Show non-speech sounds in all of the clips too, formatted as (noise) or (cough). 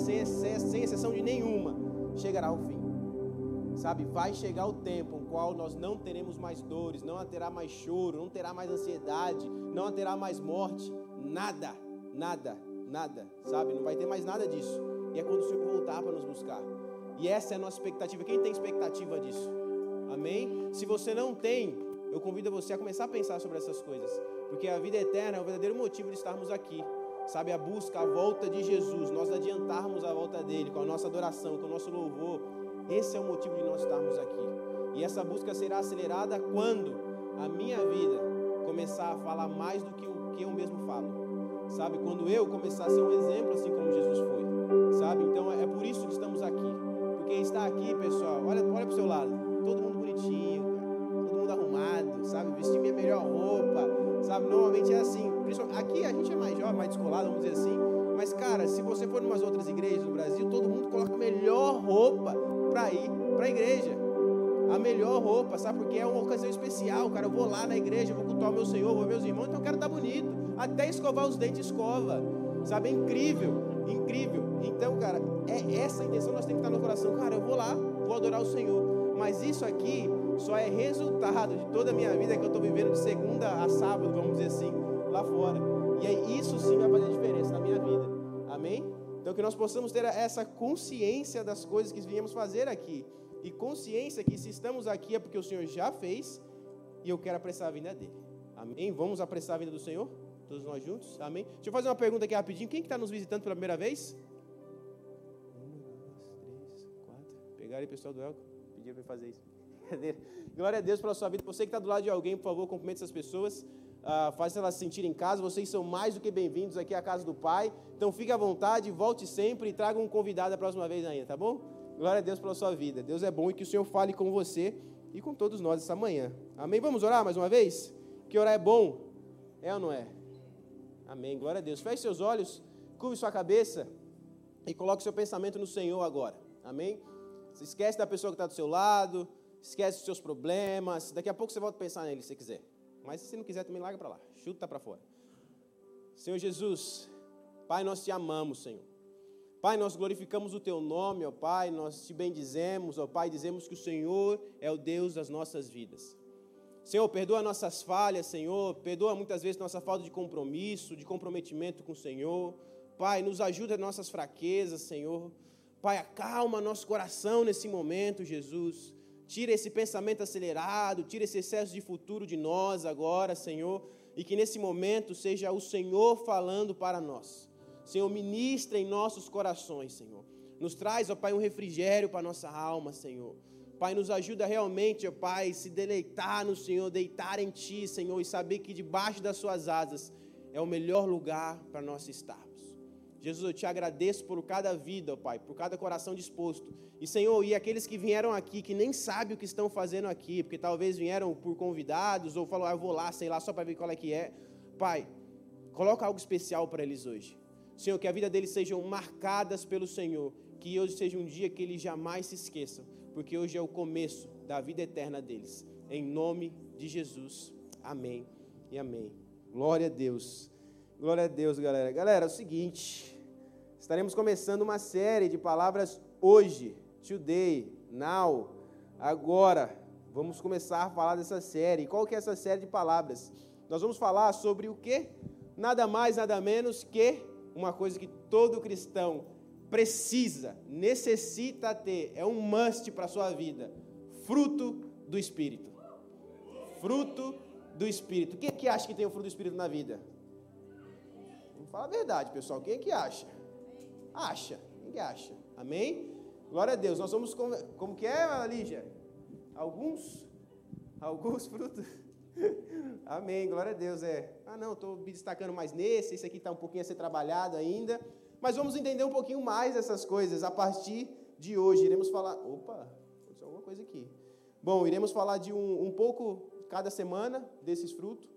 sem, excesso, sem exceção de nenhuma, chegará ao fim. Sabe, vai chegar o tempo em qual nós não teremos mais dores, não terá mais choro, não terá mais ansiedade, não terá mais morte, nada, nada, nada, sabe? Não vai ter mais nada disso. E é quando o Senhor voltar para nos buscar. E essa é a nossa expectativa. Quem tem expectativa disso? Amém? Se você não tem, eu convido você a começar a pensar sobre essas coisas. Porque a vida eterna é o verdadeiro motivo de estarmos aqui. Sabe, a busca, a volta de Jesus, nós adiantarmos a volta dele com a nossa adoração, com o nosso louvor. Esse é o motivo de nós estarmos aqui. E essa busca será acelerada quando a minha vida começar a falar mais do que o que eu mesmo falo. Sabe, quando eu começar a ser um exemplo assim como Jesus foi. Sabe, então é por isso que estamos aqui. Porque está aqui, pessoal, olha, olha para o seu lado. Todo mundo bonitinho, cara. todo mundo arrumado, sabe, vestir minha melhor roupa. Sabe, normalmente é assim. Aqui a gente é mais jovem, mais descolado, vamos dizer assim. Mas, cara, se você for em umas outras igrejas no Brasil, todo mundo coloca a melhor roupa para ir para a igreja. A melhor roupa, sabe? Porque é uma ocasião especial, cara. Eu vou lá na igreja, vou cultuar o meu Senhor, vou meus irmãos, então eu quero estar bonito. Até escovar os dentes, escova. Sabe? É incrível, incrível. Então, cara, é essa a intenção nós temos que estar no coração. Cara, eu vou lá, vou adorar o Senhor. Mas isso aqui só é resultado de toda a minha vida que eu estou vivendo de segunda a sábado, vamos dizer assim, lá fora. E aí isso sim vai fazer diferença na minha vida. Amém? Então que nós possamos ter essa consciência das coisas que viemos fazer aqui. E consciência que se estamos aqui é porque o Senhor já fez e eu quero apressar a vinda dele. Amém? Vamos apressar a vinda do Senhor? Todos nós juntos? Amém? Deixa eu fazer uma pergunta aqui rapidinho. Quem está que tá nos visitando pela primeira vez? Uma, duas, três, quatro. Pegaram aí, pessoal do Elco? Pediram para fazer isso. (laughs) Glória a Deus pela sua vida. Você que está do lado de alguém, por favor, cumprimente essas pessoas. Uh, faça elas se sentirem em casa. Vocês são mais do que bem-vindos aqui à casa do Pai. Então fique à vontade, volte sempre e traga um convidado a próxima vez ainda, tá bom? Glória a Deus pela sua vida. Deus é bom e que o Senhor fale com você e com todos nós essa manhã. Amém? Vamos orar mais uma vez? Que orar é bom? É ou não é? Amém. Glória a Deus. Feche seus olhos, curve sua cabeça e coloque seu pensamento no Senhor agora. Amém? Esquece da pessoa que está do seu lado, esquece os seus problemas. Daqui a pouco você volta a pensar nele, se quiser. Mas se não quiser, também larga para lá. Chuta para fora. Senhor Jesus, Pai, nós te amamos, Senhor. Pai, nós glorificamos o teu nome, ó Pai, nós te bendizemos, ó Pai, dizemos que o Senhor é o Deus das nossas vidas. Senhor, perdoa nossas falhas, Senhor, perdoa muitas vezes nossa falta de compromisso, de comprometimento com o Senhor. Pai, nos ajuda nossas fraquezas, Senhor. Pai, acalma nosso coração nesse momento, Jesus. Tira esse pensamento acelerado, tira esse excesso de futuro de nós agora, Senhor, e que nesse momento seja o Senhor falando para nós. Senhor, ministra em nossos corações, Senhor. Nos traz, ó Pai, um refrigério para nossa alma, Senhor. Pai, nos ajuda realmente, ó Pai, se deleitar no Senhor, deitar em Ti, Senhor, e saber que debaixo das Suas asas é o melhor lugar para nós estar. Jesus, eu te agradeço por cada vida, ó Pai, por cada coração disposto. E, Senhor, e aqueles que vieram aqui, que nem sabem o que estão fazendo aqui, porque talvez vieram por convidados, ou falaram, ah, eu vou lá, sei lá, só para ver qual é que é. Pai, coloca algo especial para eles hoje. Senhor, que a vida deles sejam marcadas pelo Senhor, que hoje seja um dia que eles jamais se esqueçam, porque hoje é o começo da vida eterna deles. Em nome de Jesus. Amém e amém. Glória a Deus. Glória a Deus, galera. Galera, é o seguinte, estaremos começando uma série de palavras hoje, today, now, agora. Vamos começar a falar dessa série. Qual que é essa série de palavras? Nós vamos falar sobre o que? Nada mais, nada menos que uma coisa que todo cristão precisa, necessita ter, é um must para a sua vida: fruto do Espírito. Fruto do Espírito. Quem é que acha que tem o fruto do Espírito na vida? Fala a verdade, pessoal. Quem é que acha? Acha. Quem que acha? Amém? Glória a Deus. Nós somos como, como que é, Lígia? Alguns? Alguns frutos? (laughs) Amém. Glória a Deus. É. Ah, não, estou me destacando mais nesse. Esse aqui está um pouquinho a ser trabalhado ainda. Mas vamos entender um pouquinho mais essas coisas a partir de hoje. Iremos falar. Opa, aconteceu alguma coisa aqui. Bom, iremos falar de um, um pouco cada semana desses frutos,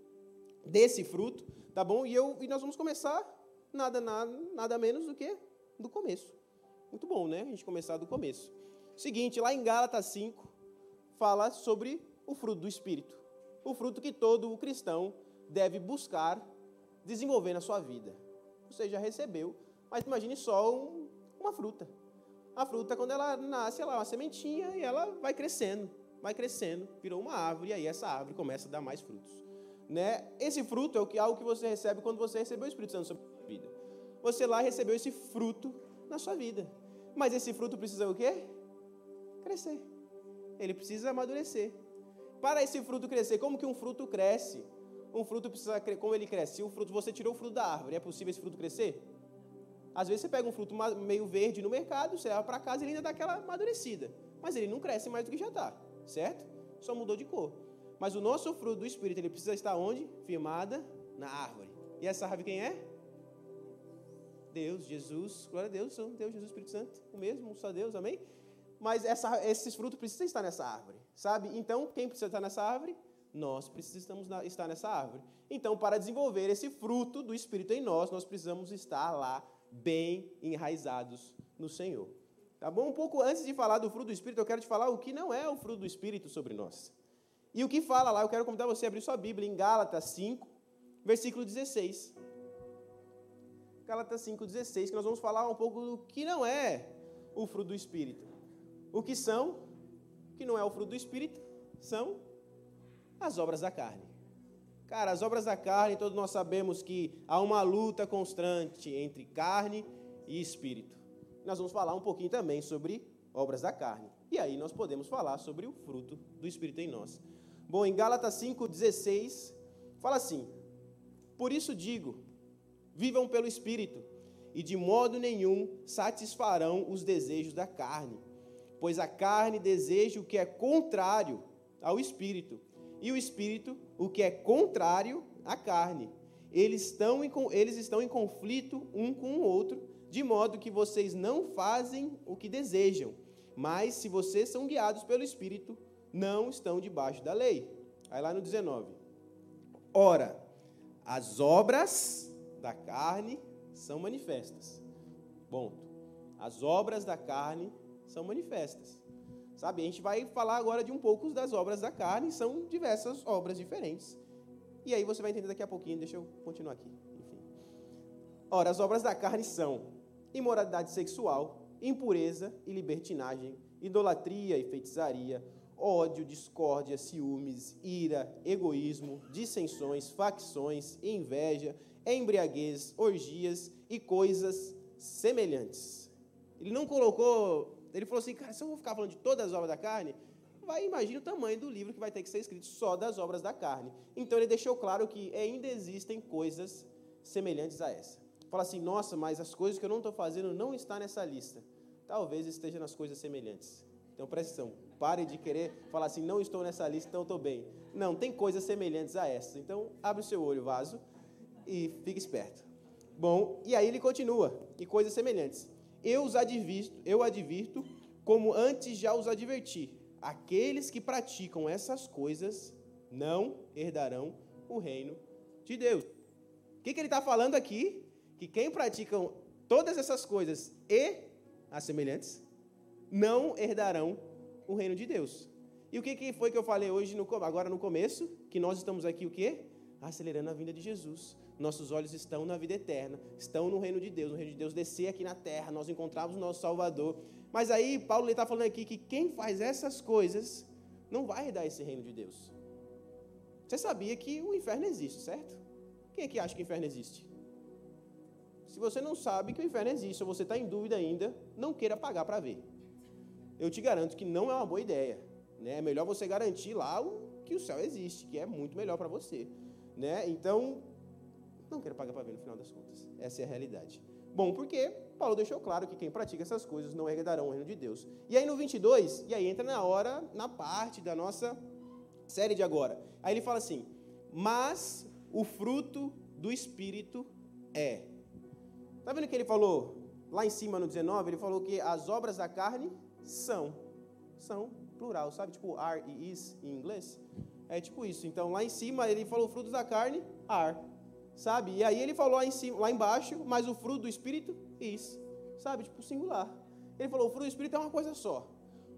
desse fruto tá bom? E, eu, e nós vamos começar nada, nada, nada menos do que do começo. Muito bom, né? A gente começar do começo. Seguinte, lá em Gálatas 5, fala sobre o fruto do Espírito. O fruto que todo cristão deve buscar desenvolver na sua vida. Você já recebeu, mas imagine só um, uma fruta. A fruta, quando ela nasce, ela é uma sementinha e ela vai crescendo, vai crescendo, virou uma árvore, e aí essa árvore começa a dar mais frutos. Né? Esse fruto é o que, algo que você recebe quando você recebeu o Espírito Santo na sua vida. Você lá recebeu esse fruto na sua vida. Mas esse fruto precisa o quê? Crescer. Ele precisa amadurecer. Para esse fruto crescer, como que um fruto cresce? Um fruto precisa, como ele cresce? Se o fruto, você tirou o fruto da árvore, é possível esse fruto crescer? Às vezes você pega um fruto meio verde no mercado, você leva para casa e ele ainda dá aquela amadurecida. Mas ele não cresce mais do que já está, certo? Só mudou de cor. Mas o nosso fruto do Espírito, ele precisa estar onde? Firmada na árvore. E essa árvore quem é? Deus, Jesus, glória a Deus, são Deus, Jesus, Espírito Santo, o mesmo, só Deus, amém? Mas essa, esses frutos precisam estar nessa árvore, sabe? Então, quem precisa estar nessa árvore? Nós precisamos estar nessa árvore. Então, para desenvolver esse fruto do Espírito em nós, nós precisamos estar lá bem enraizados no Senhor. Tá bom? Um pouco antes de falar do fruto do Espírito, eu quero te falar o que não é o fruto do Espírito sobre nós. E o que fala lá, eu quero convidar você a abrir sua Bíblia em Gálatas 5, versículo 16. Gálatas 5,16, que nós vamos falar um pouco do que não é o fruto do Espírito. O que são, que não é o fruto do Espírito, são as obras da carne. Cara, as obras da carne, todos nós sabemos que há uma luta constante entre carne e espírito. Nós vamos falar um pouquinho também sobre obras da carne. E aí nós podemos falar sobre o fruto do Espírito em nós. Bom, em Gálatas 5,16, fala assim: Por isso digo, Vivam pelo Espírito, e de modo nenhum satisfarão os desejos da carne, pois a carne deseja o que é contrário ao Espírito, e o Espírito o que é contrário à carne. Eles estão em, eles estão em conflito um com o outro, de modo que vocês não fazem o que desejam. Mas se vocês são guiados pelo Espírito, não estão debaixo da lei. Aí lá no 19. Ora, as obras da carne são manifestas. Ponto. As obras da carne são manifestas. Sabe, a gente vai falar agora de um pouco das obras da carne, são diversas obras diferentes. E aí você vai entender daqui a pouquinho, deixa eu continuar aqui. Enfim. Ora, as obras da carne são imoralidade sexual, impureza e libertinagem, idolatria e feitiçaria, ódio, discórdia, ciúmes, ira, egoísmo, dissensões, facções, inveja embriaguez, orgias e coisas semelhantes. Ele não colocou, ele falou assim, cara, se eu vou ficar falando de todas as obras da carne, vai imagine o tamanho do livro que vai ter que ser escrito só das obras da carne. Então ele deixou claro que ainda existem coisas semelhantes a essa. Fala assim, nossa, mas as coisas que eu não estou fazendo não estão nessa lista. Talvez esteja nas coisas semelhantes. Então presta atenção, pare de querer falar assim, não estou nessa lista, então estou bem. Não, tem coisas semelhantes a essa. Então abre o seu olho, vaso e fique esperto. Bom, e aí ele continua, e coisas semelhantes. Eu os advirto, eu advirto, como antes já os adverti. Aqueles que praticam essas coisas não herdarão o reino de Deus. O que, que ele está falando aqui? Que quem pratica todas essas coisas e as semelhantes não herdarão o reino de Deus. E o que, que foi que eu falei hoje, no, agora no começo? Que nós estamos aqui o quê? Acelerando a vinda de Jesus nossos olhos estão na vida eterna, estão no reino de Deus, no reino de Deus descer aqui na terra, nós encontramos o nosso Salvador. Mas aí Paulo está falando aqui que quem faz essas coisas não vai herdar esse reino de Deus. Você sabia que o inferno existe, certo? Quem é que acha que o inferno existe? Se você não sabe que o inferno existe, ou você está em dúvida ainda, não queira pagar para ver. Eu te garanto que não é uma boa ideia. Né? É melhor você garantir lá que o céu existe, que é muito melhor para você. Né? Então, não quero pagar para ver no final das contas. Essa é a realidade. Bom, porque Paulo deixou claro que quem pratica essas coisas não herdarão o reino de Deus. E aí no 22, e aí entra na hora, na parte da nossa série de agora. Aí ele fala assim: Mas o fruto do Espírito é. Está vendo que ele falou lá em cima no 19? Ele falou que as obras da carne são. São, plural, sabe? Tipo are e is em inglês. É tipo isso. Então lá em cima ele falou frutos da carne, are sabe? E aí ele falou lá, em cima, lá embaixo, mas o fruto do Espírito, isso, sabe? Tipo, singular. Ele falou, o fruto do Espírito é uma coisa só.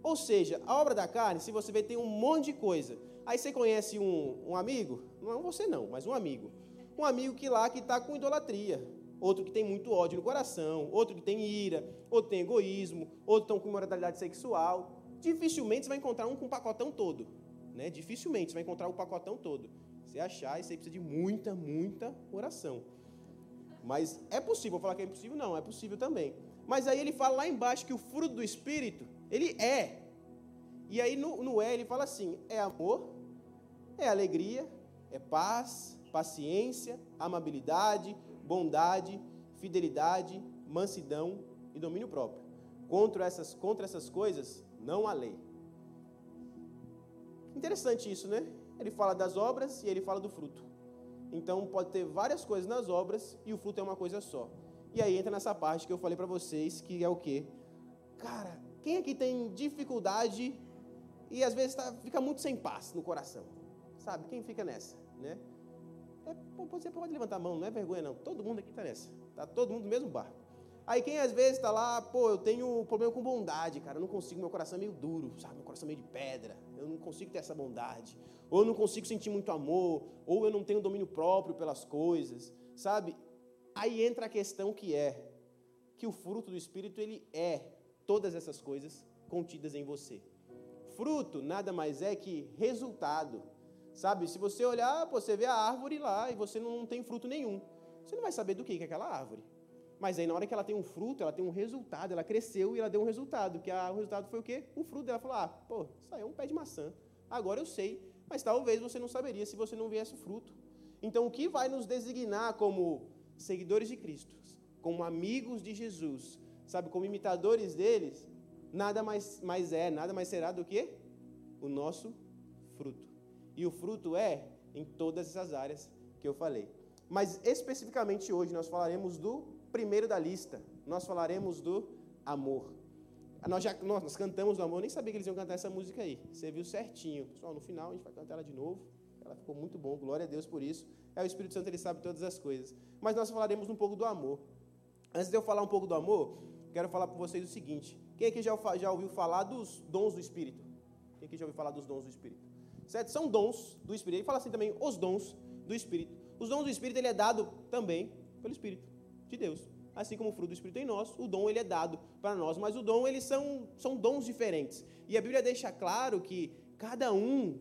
Ou seja, a obra da carne, se você vê, tem um monte de coisa. Aí você conhece um, um amigo, não você não, mas um amigo. Um amigo que lá que está com idolatria. Outro que tem muito ódio no coração, outro que tem ira, outro tem egoísmo, outro tem com imoralidade sexual. Dificilmente você vai encontrar um com um pacotão todo. Né? Dificilmente você vai encontrar o um pacotão todo. Se achar, isso aí precisa de muita, muita oração. Mas é possível, falar que é impossível? Não, é possível também. Mas aí ele fala lá embaixo que o fruto do Espírito, ele é. E aí no, no é ele fala assim: é amor, é alegria, é paz, paciência, amabilidade, bondade, fidelidade, mansidão e domínio próprio. Contra essas, contra essas coisas, não há lei. Interessante isso, né? Ele fala das obras e ele fala do fruto. Então pode ter várias coisas nas obras e o fruto é uma coisa só. E aí entra nessa parte que eu falei para vocês, que é o quê? Cara, quem aqui tem dificuldade e às vezes tá, fica muito sem paz no coração? Sabe? Quem fica nessa, né? É, você pode levantar a mão, não é vergonha não. Todo mundo aqui está nessa. Tá todo mundo no mesmo barco. Aí quem às vezes está lá, pô, eu tenho problema com bondade, cara, eu não consigo, meu coração é meio duro, sabe? Meu coração é meio de pedra, eu não consigo ter essa bondade. Ou eu não consigo sentir muito amor, ou eu não tenho domínio próprio pelas coisas, sabe? Aí entra a questão que é que o fruto do espírito ele é todas essas coisas contidas em você. Fruto nada mais é que resultado. Sabe? Se você olhar, você vê a árvore lá e você não tem fruto nenhum. Você não vai saber do que é aquela árvore. Mas aí na hora que ela tem um fruto, ela tem um resultado, ela cresceu e ela deu um resultado, que a, o resultado foi o quê? O fruto dela falou: "Ah, pô, aí é um pé de maçã. Agora eu sei". Mas talvez você não saberia se você não viesse o fruto. Então o que vai nos designar como seguidores de Cristo, como amigos de Jesus, sabe, como imitadores deles, nada mais, mais é, nada mais será do que o nosso fruto. E o fruto é em todas essas áreas que eu falei. Mas especificamente hoje nós falaremos do primeiro da lista. Nós falaremos do amor. Nós já nós, nós cantamos o amor, nem sabia que eles iam cantar essa música aí. Você viu certinho. Pessoal, no final a gente vai cantar ela de novo. Ela ficou muito bom, glória a Deus por isso. É o Espírito Santo, ele sabe todas as coisas. Mas nós falaremos um pouco do amor. Antes de eu falar um pouco do amor, quero falar para vocês o seguinte: quem aqui já, já ouviu falar dos dons do Espírito? Quem aqui já ouviu falar dos dons do Espírito? Certo? São dons do Espírito. Ele fala assim também, os dons do Espírito. Os dons do Espírito, ele é dado também pelo Espírito de Deus. Assim como o fruto do Espírito em nós, o dom ele é dado para nós, mas o dom eles são, são dons diferentes. E a Bíblia deixa claro que cada um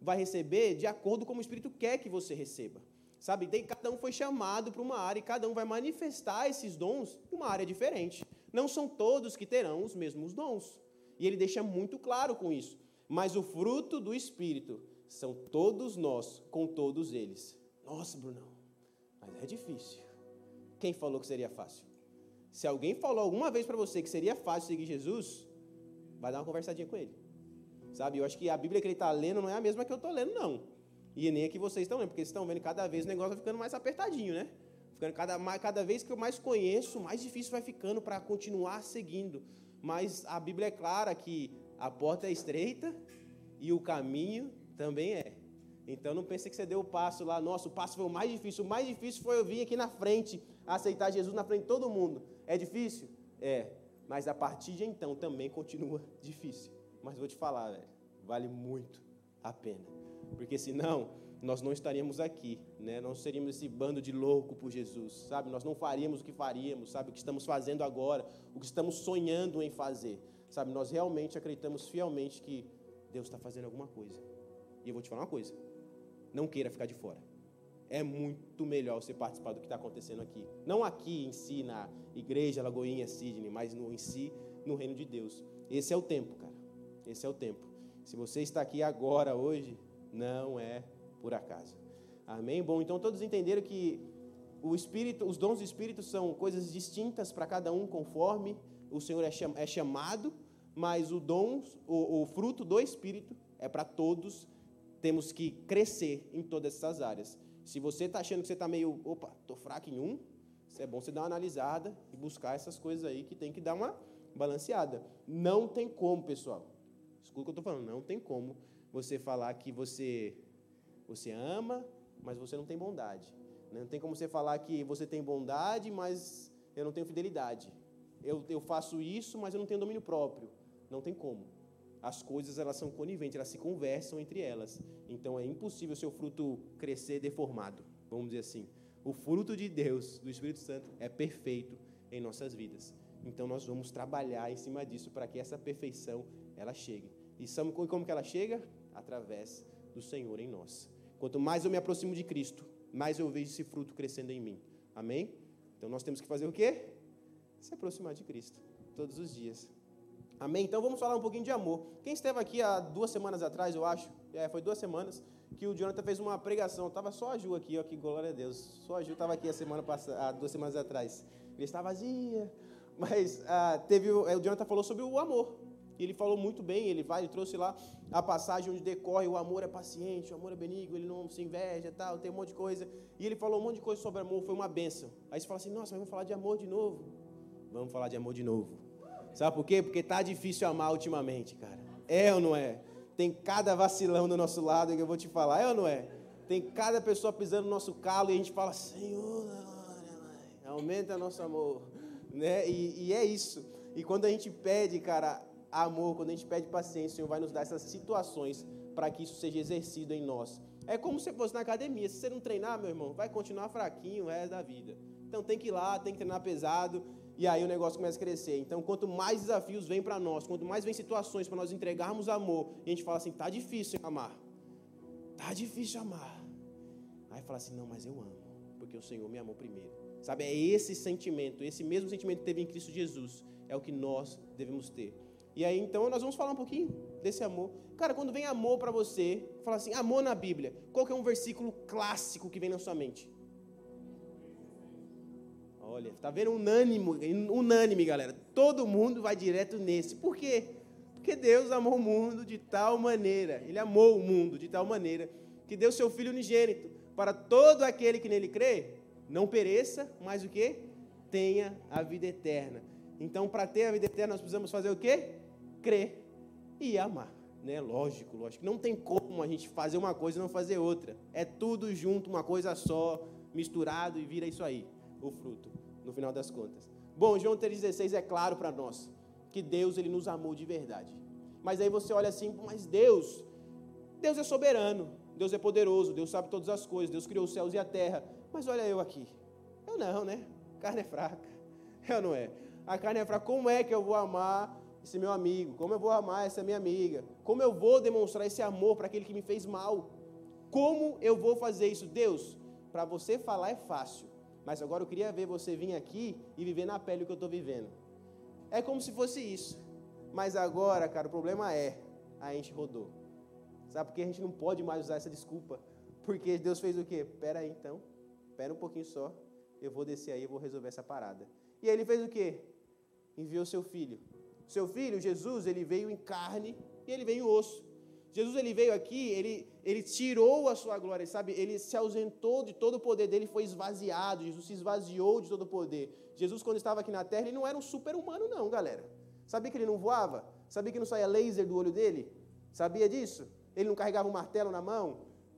vai receber de acordo como o Espírito quer que você receba. Sabe? cada um foi chamado para uma área e cada um vai manifestar esses dons em uma área diferente. Não são todos que terão os mesmos dons. E ele deixa muito claro com isso. Mas o fruto do Espírito são todos nós com todos eles. Nossa, Brunão, mas é difícil. Quem falou que seria fácil? Se alguém falou alguma vez para você que seria fácil seguir Jesus, vai dar uma conversadinha com ele. Sabe, eu acho que a Bíblia que ele está lendo não é a mesma que eu estou lendo, não. E nem a que vocês estão lendo, porque vocês estão vendo cada vez o negócio vai ficando mais apertadinho, né? Ficando cada, cada vez que eu mais conheço, mais difícil vai ficando para continuar seguindo. Mas a Bíblia é clara que a porta é estreita e o caminho também é. Então não pense que você deu o passo lá, nossa, o passo foi o mais difícil. O mais difícil foi eu vir aqui na frente, aceitar Jesus na frente de todo mundo. É difícil? É. Mas a partir de então também continua (laughs) difícil. Mas vou te falar, velho, vale muito a pena. Porque senão nós não estaríamos aqui, né? Nós seríamos esse bando de louco por Jesus, sabe? Nós não faríamos o que faríamos, sabe? O que estamos fazendo agora, o que estamos sonhando em fazer. Sabe, nós realmente acreditamos fielmente que Deus está fazendo alguma coisa. E eu vou te falar uma coisa: não queira ficar de fora. É muito melhor você participar do que está acontecendo aqui. Não aqui em si, na igreja Lagoinha Sidney, mas no, em si, no reino de Deus. Esse é o tempo, cara. Esse é o tempo. Se você está aqui agora, hoje, não é por acaso. Amém? Bom, então todos entenderam que o Espírito, os dons do Espírito são coisas distintas para cada um conforme o Senhor é, é chamado mas o dom, o, o fruto do Espírito é para todos. Temos que crescer em todas essas áreas. Se você está achando que você está meio, opa, estou fraco em um, é bom você dar uma analisada e buscar essas coisas aí que tem que dar uma balanceada. Não tem como, pessoal. Escuta o que eu estou falando. Não tem como você falar que você, você ama, mas você não tem bondade. Não tem como você falar que você tem bondade, mas eu não tenho fidelidade. Eu, eu faço isso, mas eu não tenho domínio próprio. Não tem como. As coisas elas são coniventes, elas se conversam entre elas. Então é impossível o seu fruto crescer deformado, vamos dizer assim. o fruto de Deus, do Espírito Santo, é perfeito em nossas vidas. Então nós vamos trabalhar em cima disso para que essa perfeição ela chegue. E como que ela chega? Através do Senhor em nós. Quanto mais eu me aproximo de Cristo, mais eu vejo esse fruto crescendo em mim. Amém? Então nós temos que fazer o quê? Se aproximar de Cristo todos os dias. Amém? Então vamos falar um pouquinho de amor. Quem esteve aqui há duas semanas atrás, eu acho, é, foi duas semanas, que o Jonathan fez uma pregação. Tava só a Ju aqui, ó, que glória a Deus. Só a Ju estava aqui a semana passada, há duas semanas atrás. Ele estava vazia, (laughs) mas ah, teve o, o Jonathan falou sobre o amor. E ele falou muito bem, ele vai, ele trouxe lá a passagem onde decorre o amor é paciente, o amor é benigno, ele não se inveja, tal, tem um monte de coisa. E ele falou um monte de coisa sobre amor, foi uma benção. Aí você fala assim: "Nossa, mas vamos falar de amor de novo". Vamos falar de amor de novo. Sabe por quê? Porque tá difícil amar ultimamente, cara. É ou não é? Tem cada vacilão do nosso lado que eu vou te falar, é ou não é? Tem cada pessoa pisando no nosso calo e a gente fala: "Senhor, aumenta nosso amor", né? E, e é isso. E quando a gente pede, cara, amor, quando a gente pede paciência, o Senhor vai nos dar essas situações para que isso seja exercido em nós. É como se fosse na academia. Se você não treinar, meu irmão, vai continuar fraquinho o resto da vida. Então tem que ir lá, tem que treinar pesado, e aí o negócio começa a crescer. Então, quanto mais desafios vêm para nós, quanto mais vem situações para nós entregarmos amor, e a gente fala assim, tá difícil amar. Tá difícil amar. Aí fala assim, não, mas eu amo, porque o Senhor me amou primeiro. Sabe, é esse sentimento, esse mesmo sentimento que teve em Cristo Jesus, é o que nós devemos ter. E aí, então, nós vamos falar um pouquinho desse amor. Cara, quando vem amor para você, fala assim, amor na Bíblia, qual que é um versículo clássico que vem na sua mente? Olha, tá vendo? Unânime, unânime, galera. Todo mundo vai direto nesse. Por quê? Porque Deus amou o mundo de tal maneira, Ele amou o mundo de tal maneira, que deu seu Filho unigênito para todo aquele que nele crê, não pereça, mas o que? Tenha a vida eterna. Então, para ter a vida eterna, nós precisamos fazer o quê? crer e amar. Né? Lógico, lógico. Não tem como a gente fazer uma coisa e não fazer outra. É tudo junto, uma coisa só, misturado e vira isso aí, o fruto, no final das contas. Bom, João 3,16 é claro para nós que Deus ele nos amou de verdade. Mas aí você olha assim, mas Deus, Deus é soberano, Deus é poderoso, Deus sabe todas as coisas, Deus criou os céus e a terra. Mas olha eu aqui. Eu não, né? A carne é fraca. (laughs) Eu não é. A carne é fraca. Como é que eu vou amar esse meu amigo? Como eu vou amar essa minha amiga? Como eu vou demonstrar esse amor para aquele que me fez mal? Como eu vou fazer isso? Deus, para você falar é fácil, mas agora eu queria ver você vir aqui e viver na pele o que eu estou vivendo. É como se fosse isso. Mas agora, cara, o problema é, a gente rodou. Sabe por que a gente não pode mais usar essa desculpa? Porque Deus fez o quê? Pera aí então, pera um pouquinho só, eu vou descer aí e vou resolver essa parada. E aí ele fez o quê? Enviou seu filho seu filho, Jesus, ele veio em carne e ele veio em osso. Jesus ele veio aqui, ele, ele tirou a sua glória, sabe? Ele se ausentou de todo o poder dele, foi esvaziado. Jesus se esvaziou de todo o poder. Jesus, quando estava aqui na terra, ele não era um super-humano, não, galera. Sabia que ele não voava? Sabia que não saía laser do olho dele? Sabia disso? Ele não carregava um martelo na mão?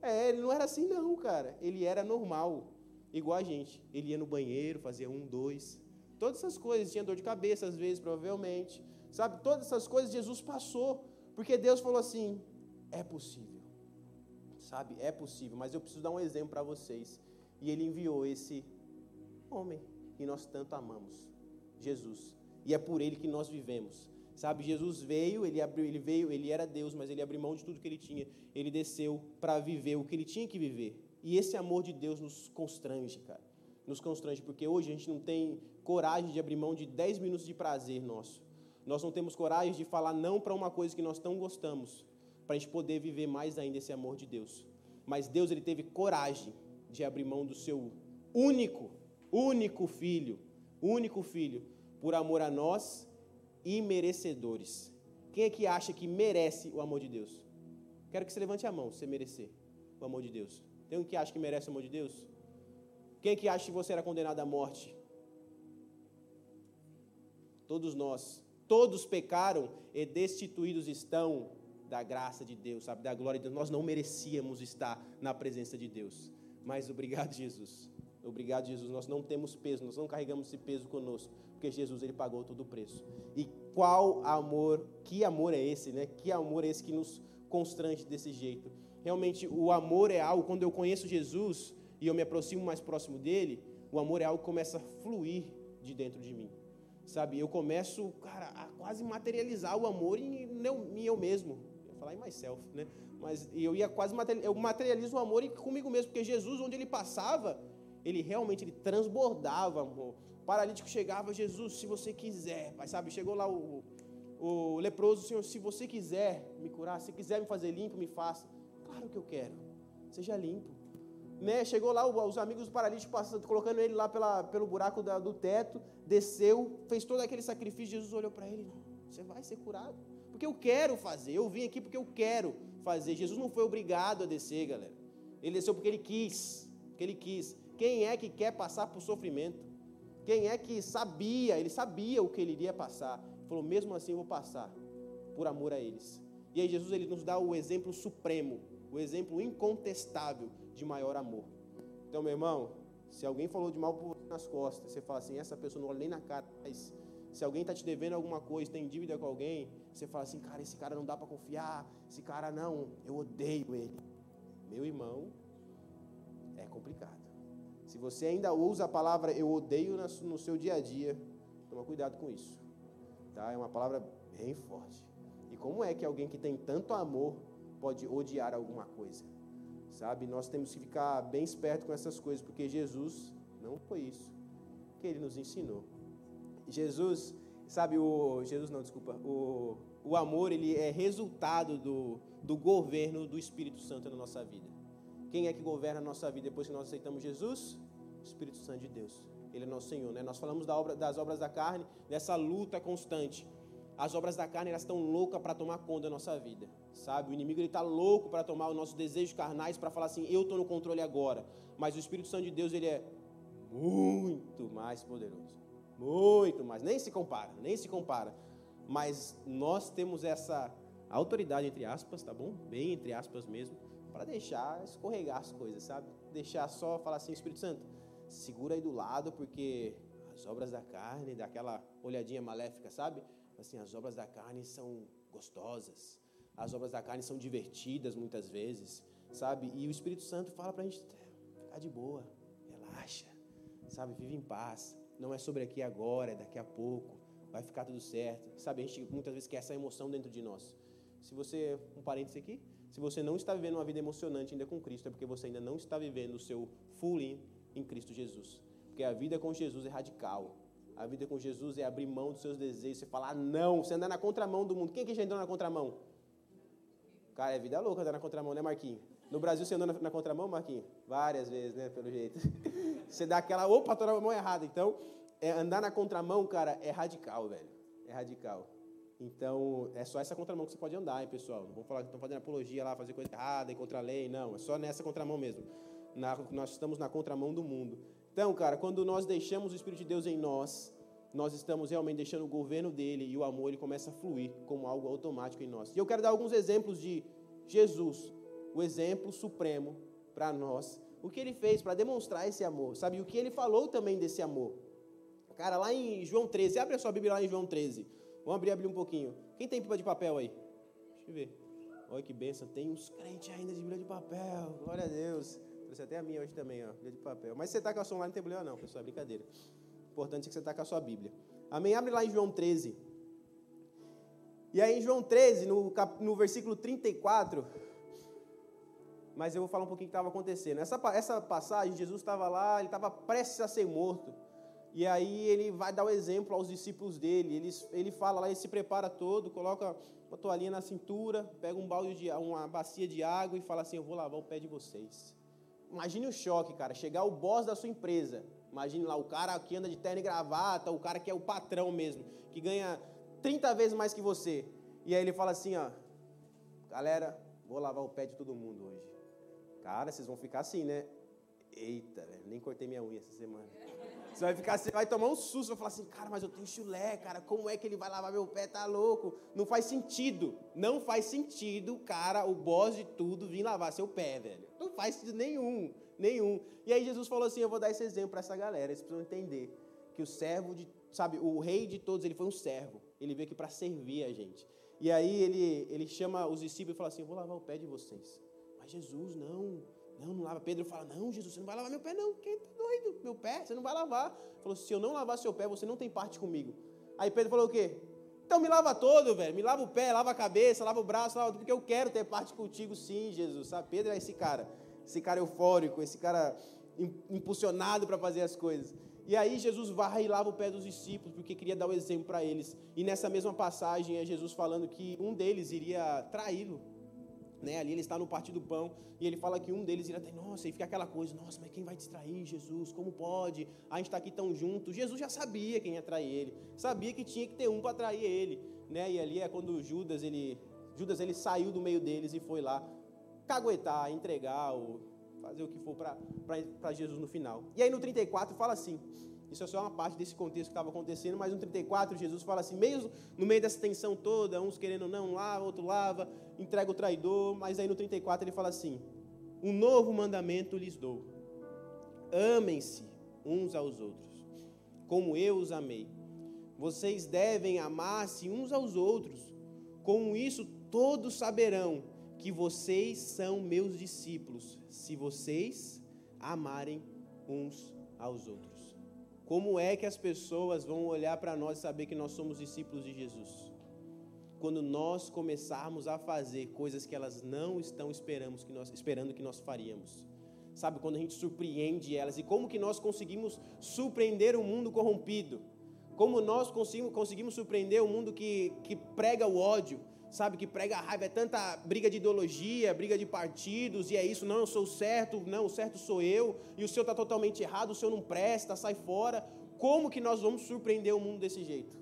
É, ele não era assim, não, cara. Ele era normal, igual a gente. Ele ia no banheiro, fazia um, dois. Todas essas coisas. Tinha dor de cabeça, às vezes, provavelmente. Sabe, todas essas coisas Jesus passou, porque Deus falou assim: é possível. Sabe, é possível, mas eu preciso dar um exemplo para vocês. E ele enviou esse homem que nós tanto amamos, Jesus. E é por ele que nós vivemos. Sabe, Jesus veio, ele abriu, ele veio, ele era Deus, mas ele abriu mão de tudo que ele tinha. Ele desceu para viver o que ele tinha que viver. E esse amor de Deus nos constrange, cara. Nos constrange, porque hoje a gente não tem coragem de abrir mão de 10 minutos de prazer nosso nós não temos coragem de falar não para uma coisa que nós tão gostamos, para a gente poder viver mais ainda esse amor de Deus. Mas Deus ele teve coragem de abrir mão do seu único, único filho, único filho, por amor a nós e merecedores. Quem é que acha que merece o amor de Deus? Quero que você levante a mão, se merecer o amor de Deus. Tem um que acha que merece o amor de Deus? Quem é que acha que você era condenado à morte? Todos nós todos pecaram e destituídos estão da graça de Deus, sabe, da glória de Deus. Nós não merecíamos estar na presença de Deus. Mas obrigado, Jesus. Obrigado, Jesus. Nós não temos peso, nós não carregamos esse peso conosco, porque Jesus ele pagou todo o preço. E qual amor, que amor é esse, né? Que amor é esse que nos constrange desse jeito? Realmente o amor é algo quando eu conheço Jesus, e eu me aproximo mais próximo dele, o amor é algo que começa a fluir de dentro de mim. Sabe, eu começo, cara, a quase materializar o amor em, em eu mesmo. Falar em myself, né? Mas eu ia quase eu materializo o amor comigo mesmo, porque Jesus, onde ele passava, ele realmente ele transbordava amor. O paralítico chegava, Jesus, se você quiser, pai, sabe? Chegou lá o, o leproso, Senhor, se você quiser me curar, se quiser me fazer limpo, me faça. Claro que eu quero. Seja limpo. Né? Chegou lá os amigos do paralítico passando, colocando ele lá pela, pelo buraco da, do teto, desceu, fez todo aquele sacrifício. Jesus olhou para ele: Você vai ser curado. Porque eu quero fazer. Eu vim aqui porque eu quero fazer. Jesus não foi obrigado a descer, galera. Ele desceu porque ele quis. Porque ele quis. Quem é que quer passar por sofrimento? Quem é que sabia? Ele sabia o que ele iria passar. Falou: mesmo assim eu vou passar por amor a eles. E aí Jesus ele nos dá o exemplo supremo, o exemplo incontestável de maior amor. Então, meu irmão, se alguém falou de mal por nas costas, você fala assim, essa pessoa não olha nem na cara, mas se alguém está te devendo alguma coisa, tem dívida com alguém, você fala assim, cara, esse cara não dá para confiar, esse cara não, eu odeio ele. Meu irmão, é complicado. Se você ainda usa a palavra eu odeio no seu dia a dia, toma cuidado com isso. Tá? É uma palavra bem forte. E como é que alguém que tem tanto amor pode odiar alguma coisa? Sabe? Nós temos que ficar bem esperto com essas coisas, porque Jesus não foi isso que ele nos ensinou. Jesus, sabe o Jesus não, desculpa, o, o amor ele é resultado do, do governo do Espírito Santo na nossa vida. Quem é que governa a nossa vida depois que nós aceitamos Jesus? O Espírito Santo de Deus. Ele é nosso Senhor, né? Nós falamos da obra, das obras da carne, dessa luta constante. As obras da carne elas estão loucas para tomar conta da nossa vida, sabe? O inimigo ele está louco para tomar os nossos desejos carnais para falar assim, eu estou no controle agora. Mas o Espírito Santo de Deus ele é muito mais poderoso, muito mais. Nem se compara, nem se compara. Mas nós temos essa autoridade entre aspas, tá bom? Bem entre aspas mesmo, para deixar escorregar as coisas, sabe? Deixar só falar assim, Espírito Santo, segura aí do lado, porque as obras da carne, daquela olhadinha maléfica, sabe? Assim, as obras da carne são gostosas, as obras da carne são divertidas muitas vezes, sabe? E o Espírito Santo fala para a gente ficar de boa, relaxa, sabe? Vive em paz. Não é sobre aqui agora, é daqui a pouco, vai ficar tudo certo. Sabe, a gente muitas vezes quer essa emoção dentro de nós. Se você, um parênteses aqui, se você não está vivendo uma vida emocionante ainda com Cristo, é porque você ainda não está vivendo o seu full in em Cristo Jesus. Porque a vida com Jesus é radical. A vida com Jesus é abrir mão dos seus desejos, você falar não, você andar na contramão do mundo. Quem que já andou na contramão? Cara, é vida louca andar na contramão, né, Marquinho? No Brasil você andou na, na contramão, Marquinho? Várias vezes, né, pelo jeito. (laughs) você dá aquela, opa, tô na mão errada. Então, é, andar na contramão, cara, é radical, velho. É radical. Então, é só essa contramão que você pode andar, hein, pessoal? Não vamos falar que estão fazendo apologia lá, fazer coisa errada, contra a lei, não. É só nessa contramão mesmo na, nós estamos na contramão do mundo. Então, cara, quando nós deixamos o Espírito de Deus em nós, nós estamos realmente deixando o governo dele e o amor ele começa a fluir como algo automático em nós. E eu quero dar alguns exemplos de Jesus, o exemplo supremo para nós, o que ele fez para demonstrar esse amor, sabe? O que ele falou também desse amor. Cara, lá em João 13, abre a sua Bíblia lá em João 13. Vamos abrir, abrir um pouquinho. Quem tem pipa de papel aí? Deixa eu ver. Olha que benção, tem uns crentes ainda de Bíblia de papel. Glória a Deus. Trouxe até a minha hoje também, ó, de papel. Mas se você está com a sua lá, não tem problema não, pessoal, é brincadeira. O importante é que você está com a sua Bíblia. Amém? Abre lá em João 13. E aí em João 13, no, cap, no versículo 34, mas eu vou falar um pouquinho o que estava acontecendo. Essa, essa passagem, Jesus estava lá, ele estava prestes a ser morto. E aí ele vai dar o exemplo aos discípulos dele. Ele, ele fala lá, ele se prepara todo, coloca uma toalhinha na cintura, pega um balde de uma bacia de água e fala assim: Eu vou lavar o pé de vocês. Imagine o choque, cara. Chegar o boss da sua empresa. Imagine lá o cara que anda de terno e gravata, o cara que é o patrão mesmo, que ganha 30 vezes mais que você. E aí ele fala assim, ó, galera, vou lavar o pé de todo mundo hoje. Cara, vocês vão ficar assim, né? Eita, nem cortei minha unha essa semana. Você vai ficar, você vai tomar um susto, vai falar assim, cara, mas eu tenho chulé, cara, como é que ele vai lavar meu pé? Tá louco? Não faz sentido. Não faz sentido, cara, o boss de tudo vir lavar seu pé, velho. Não faz sentido nenhum, nenhum. E aí Jesus falou assim, eu vou dar esse exemplo para essa galera, eles precisam entender que o servo de, sabe, o rei de todos, ele foi um servo. Ele veio aqui para servir a gente. E aí ele, ele chama os discípulos e fala assim, eu vou lavar o pé de vocês. Mas Jesus, não, Não, não lava. Pedro fala: Não, Jesus, você não vai lavar meu pé, não. Quem tá doido? Meu pé, você não vai lavar. Falou: Se eu não lavar seu pé, você não tem parte comigo. Aí Pedro falou: O quê? Então me lava todo, velho. Me lava o pé, lava a cabeça, lava o braço, lava porque eu quero ter parte contigo, sim, Jesus. Sabe? Pedro é esse cara. Esse cara eufórico, esse cara impulsionado para fazer as coisas. E aí Jesus vai e lava o pé dos discípulos, porque queria dar o exemplo para eles. E nessa mesma passagem é Jesus falando que um deles iria traí-lo. Né? Ali ele está no partido do pão e ele fala que um deles iria ter, nossa, e fica aquela coisa, nossa, mas quem vai distrair Jesus? Como pode? A gente está aqui tão junto. Jesus já sabia quem ia trair ele, sabia que tinha que ter um para trair ele, né? E ali é quando Judas ele, Judas ele saiu do meio deles e foi lá caguetar, entregar, ou fazer o que for para Jesus no final. E aí no 34 fala assim: isso é só uma parte desse contexto que estava acontecendo, mas no 34 Jesus fala assim, mesmo no meio dessa tensão toda, uns querendo não lava, outro lava, entrega o traidor, mas aí no 34 ele fala assim: "Um novo mandamento lhes dou. Amem-se uns aos outros, como eu os amei. Vocês devem amar-se uns aos outros. Com isso todos saberão que vocês são meus discípulos, se vocês amarem uns aos outros." Como é que as pessoas vão olhar para nós e saber que nós somos discípulos de Jesus? Quando nós começarmos a fazer coisas que elas não estão esperamos que nós, esperando que nós faríamos. Sabe, quando a gente surpreende elas e como que nós conseguimos surpreender o mundo corrompido? Como nós conseguimos, conseguimos surpreender o mundo que, que prega o ódio, sabe, que prega a raiva, é tanta briga de ideologia, briga de partidos, e é isso, não, eu sou certo, não, o certo sou eu, e o seu está totalmente errado, o seu não presta, sai fora. Como que nós vamos surpreender o mundo desse jeito?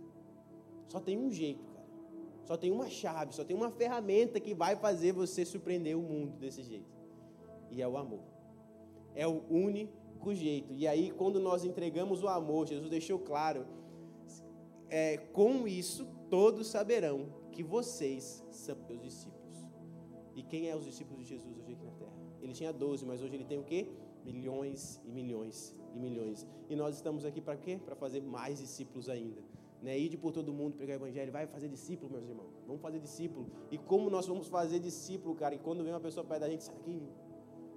Só tem um jeito, cara. Só tem uma chave, só tem uma ferramenta que vai fazer você surpreender o mundo desse jeito. E é o amor. É o único jeito. E aí, quando nós entregamos o amor, Jesus deixou claro, é, com isso todos saberão que vocês são meus discípulos. E quem é os discípulos de Jesus hoje aqui na terra? Ele tinha 12, mas hoje ele tem o quê? Milhões e milhões e milhões. E nós estamos aqui para quê? Para fazer mais discípulos ainda. Né? Ir por todo mundo, pregar o evangelho, vai fazer discípulo, meus irmãos. Vamos fazer discípulo. E como nós vamos fazer discípulo, cara? E quando vem uma pessoa perto da gente, sai daqui,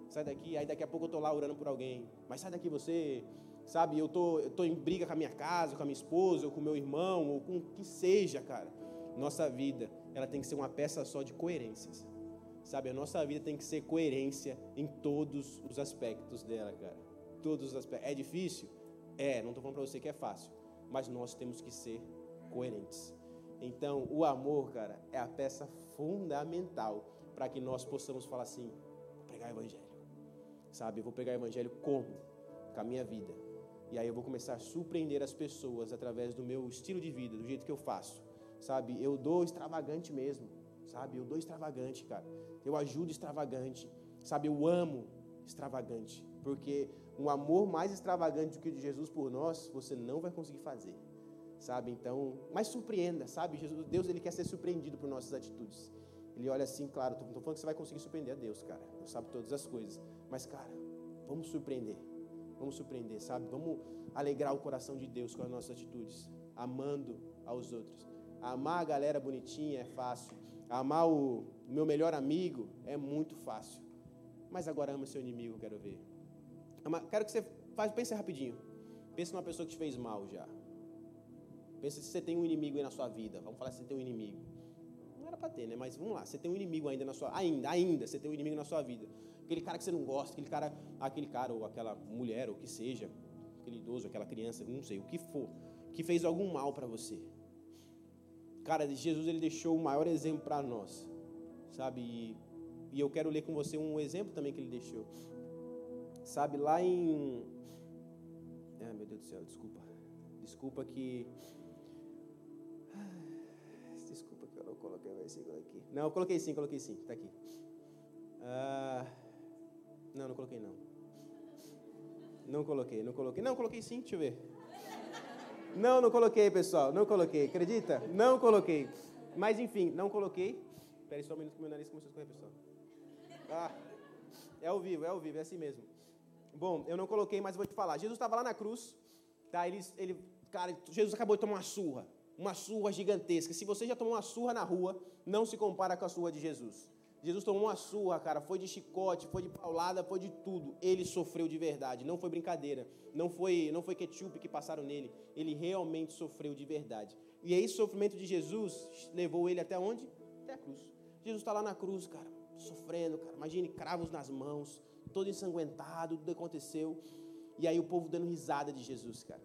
sai daqui. Aí daqui a pouco eu estou lá orando por alguém. Mas sai daqui você, sabe? Eu tô, eu tô em briga com a minha casa, com a minha esposa, ou com o meu irmão, ou com o que seja, cara nossa vida, ela tem que ser uma peça só de coerências. Sabe, a nossa vida tem que ser coerência em todos os aspectos dela, cara. Todos os aspectos. É difícil? É, não estou falando para você que é fácil, mas nós temos que ser coerentes. Então, o amor, cara, é a peça fundamental para que nós possamos falar assim: pregar o evangelho. Sabe, eu vou pregar o evangelho como? Com a minha vida. E aí eu vou começar a surpreender as pessoas através do meu estilo de vida, do jeito que eu faço sabe? Eu dou extravagante mesmo, sabe? Eu dou extravagante, cara. Eu ajudo extravagante, sabe? Eu amo extravagante, porque um amor mais extravagante do que o de Jesus por nós, você não vai conseguir fazer, sabe? Então, mas surpreenda, sabe? Jesus, Deus ele quer ser surpreendido por nossas atitudes. Ele olha assim, claro, estou falando que você vai conseguir surpreender a Deus, cara. Deus sabe todas as coisas, mas cara, vamos surpreender. Vamos surpreender, sabe? Vamos alegrar o coração de Deus com as nossas atitudes, amando aos outros. Amar a galera bonitinha é fácil. Amar o meu melhor amigo é muito fácil. Mas agora ama seu inimigo, quero ver. Ama, quero que você faz, pense rapidinho. Pense numa pessoa que te fez mal já. Pense se você tem um inimigo aí na sua vida. Vamos falar se você tem um inimigo. Não era para ter, né? Mas vamos lá. Você tem um inimigo ainda na sua ainda, ainda você tem um inimigo na sua vida. Aquele cara que você não gosta, aquele cara, aquele cara ou aquela mulher ou que seja, aquele idoso, aquela criança, não sei, o que for, que fez algum mal para você. Cara, Jesus ele deixou o maior exemplo para nós, sabe? E, e, eu quero ler com você um exemplo também que ele deixou. Sabe, lá em. Ah, meu Deus do céu, desculpa. Desculpa que. (sighs) Desculpa que eu não coloquei o versículo aqui. Não, eu coloquei sim, coloquei sim, tá aqui. Ah, não, não coloquei não. Não coloquei, não coloquei. Não, coloquei sim, deixa eu ver. Não, não coloquei, pessoal. Não coloquei. Acredita? Não coloquei. Mas enfim, não coloquei. Espera só um minuto que meu nariz começou a escorrer, pessoal. Ah, é ao vivo, é ao vivo, é assim mesmo. Bom, eu não coloquei, mas vou te falar. Jesus estava lá na cruz, tá? Ele, ele, cara, Jesus acabou de tomar uma surra, uma surra gigantesca. Se você já tomou uma surra na rua, não se compara com a surra de Jesus. Jesus tomou uma surra, cara, foi de chicote, foi de paulada, foi de tudo. Ele sofreu de verdade, não foi brincadeira. Não foi, não foi ketchup que passaram nele. Ele realmente sofreu de verdade. E o sofrimento de Jesus levou ele até onde? Até a cruz. Jesus está lá na cruz, cara, sofrendo, cara. Imagine cravos nas mãos, todo ensanguentado, tudo aconteceu. E aí o povo dando risada de Jesus, cara.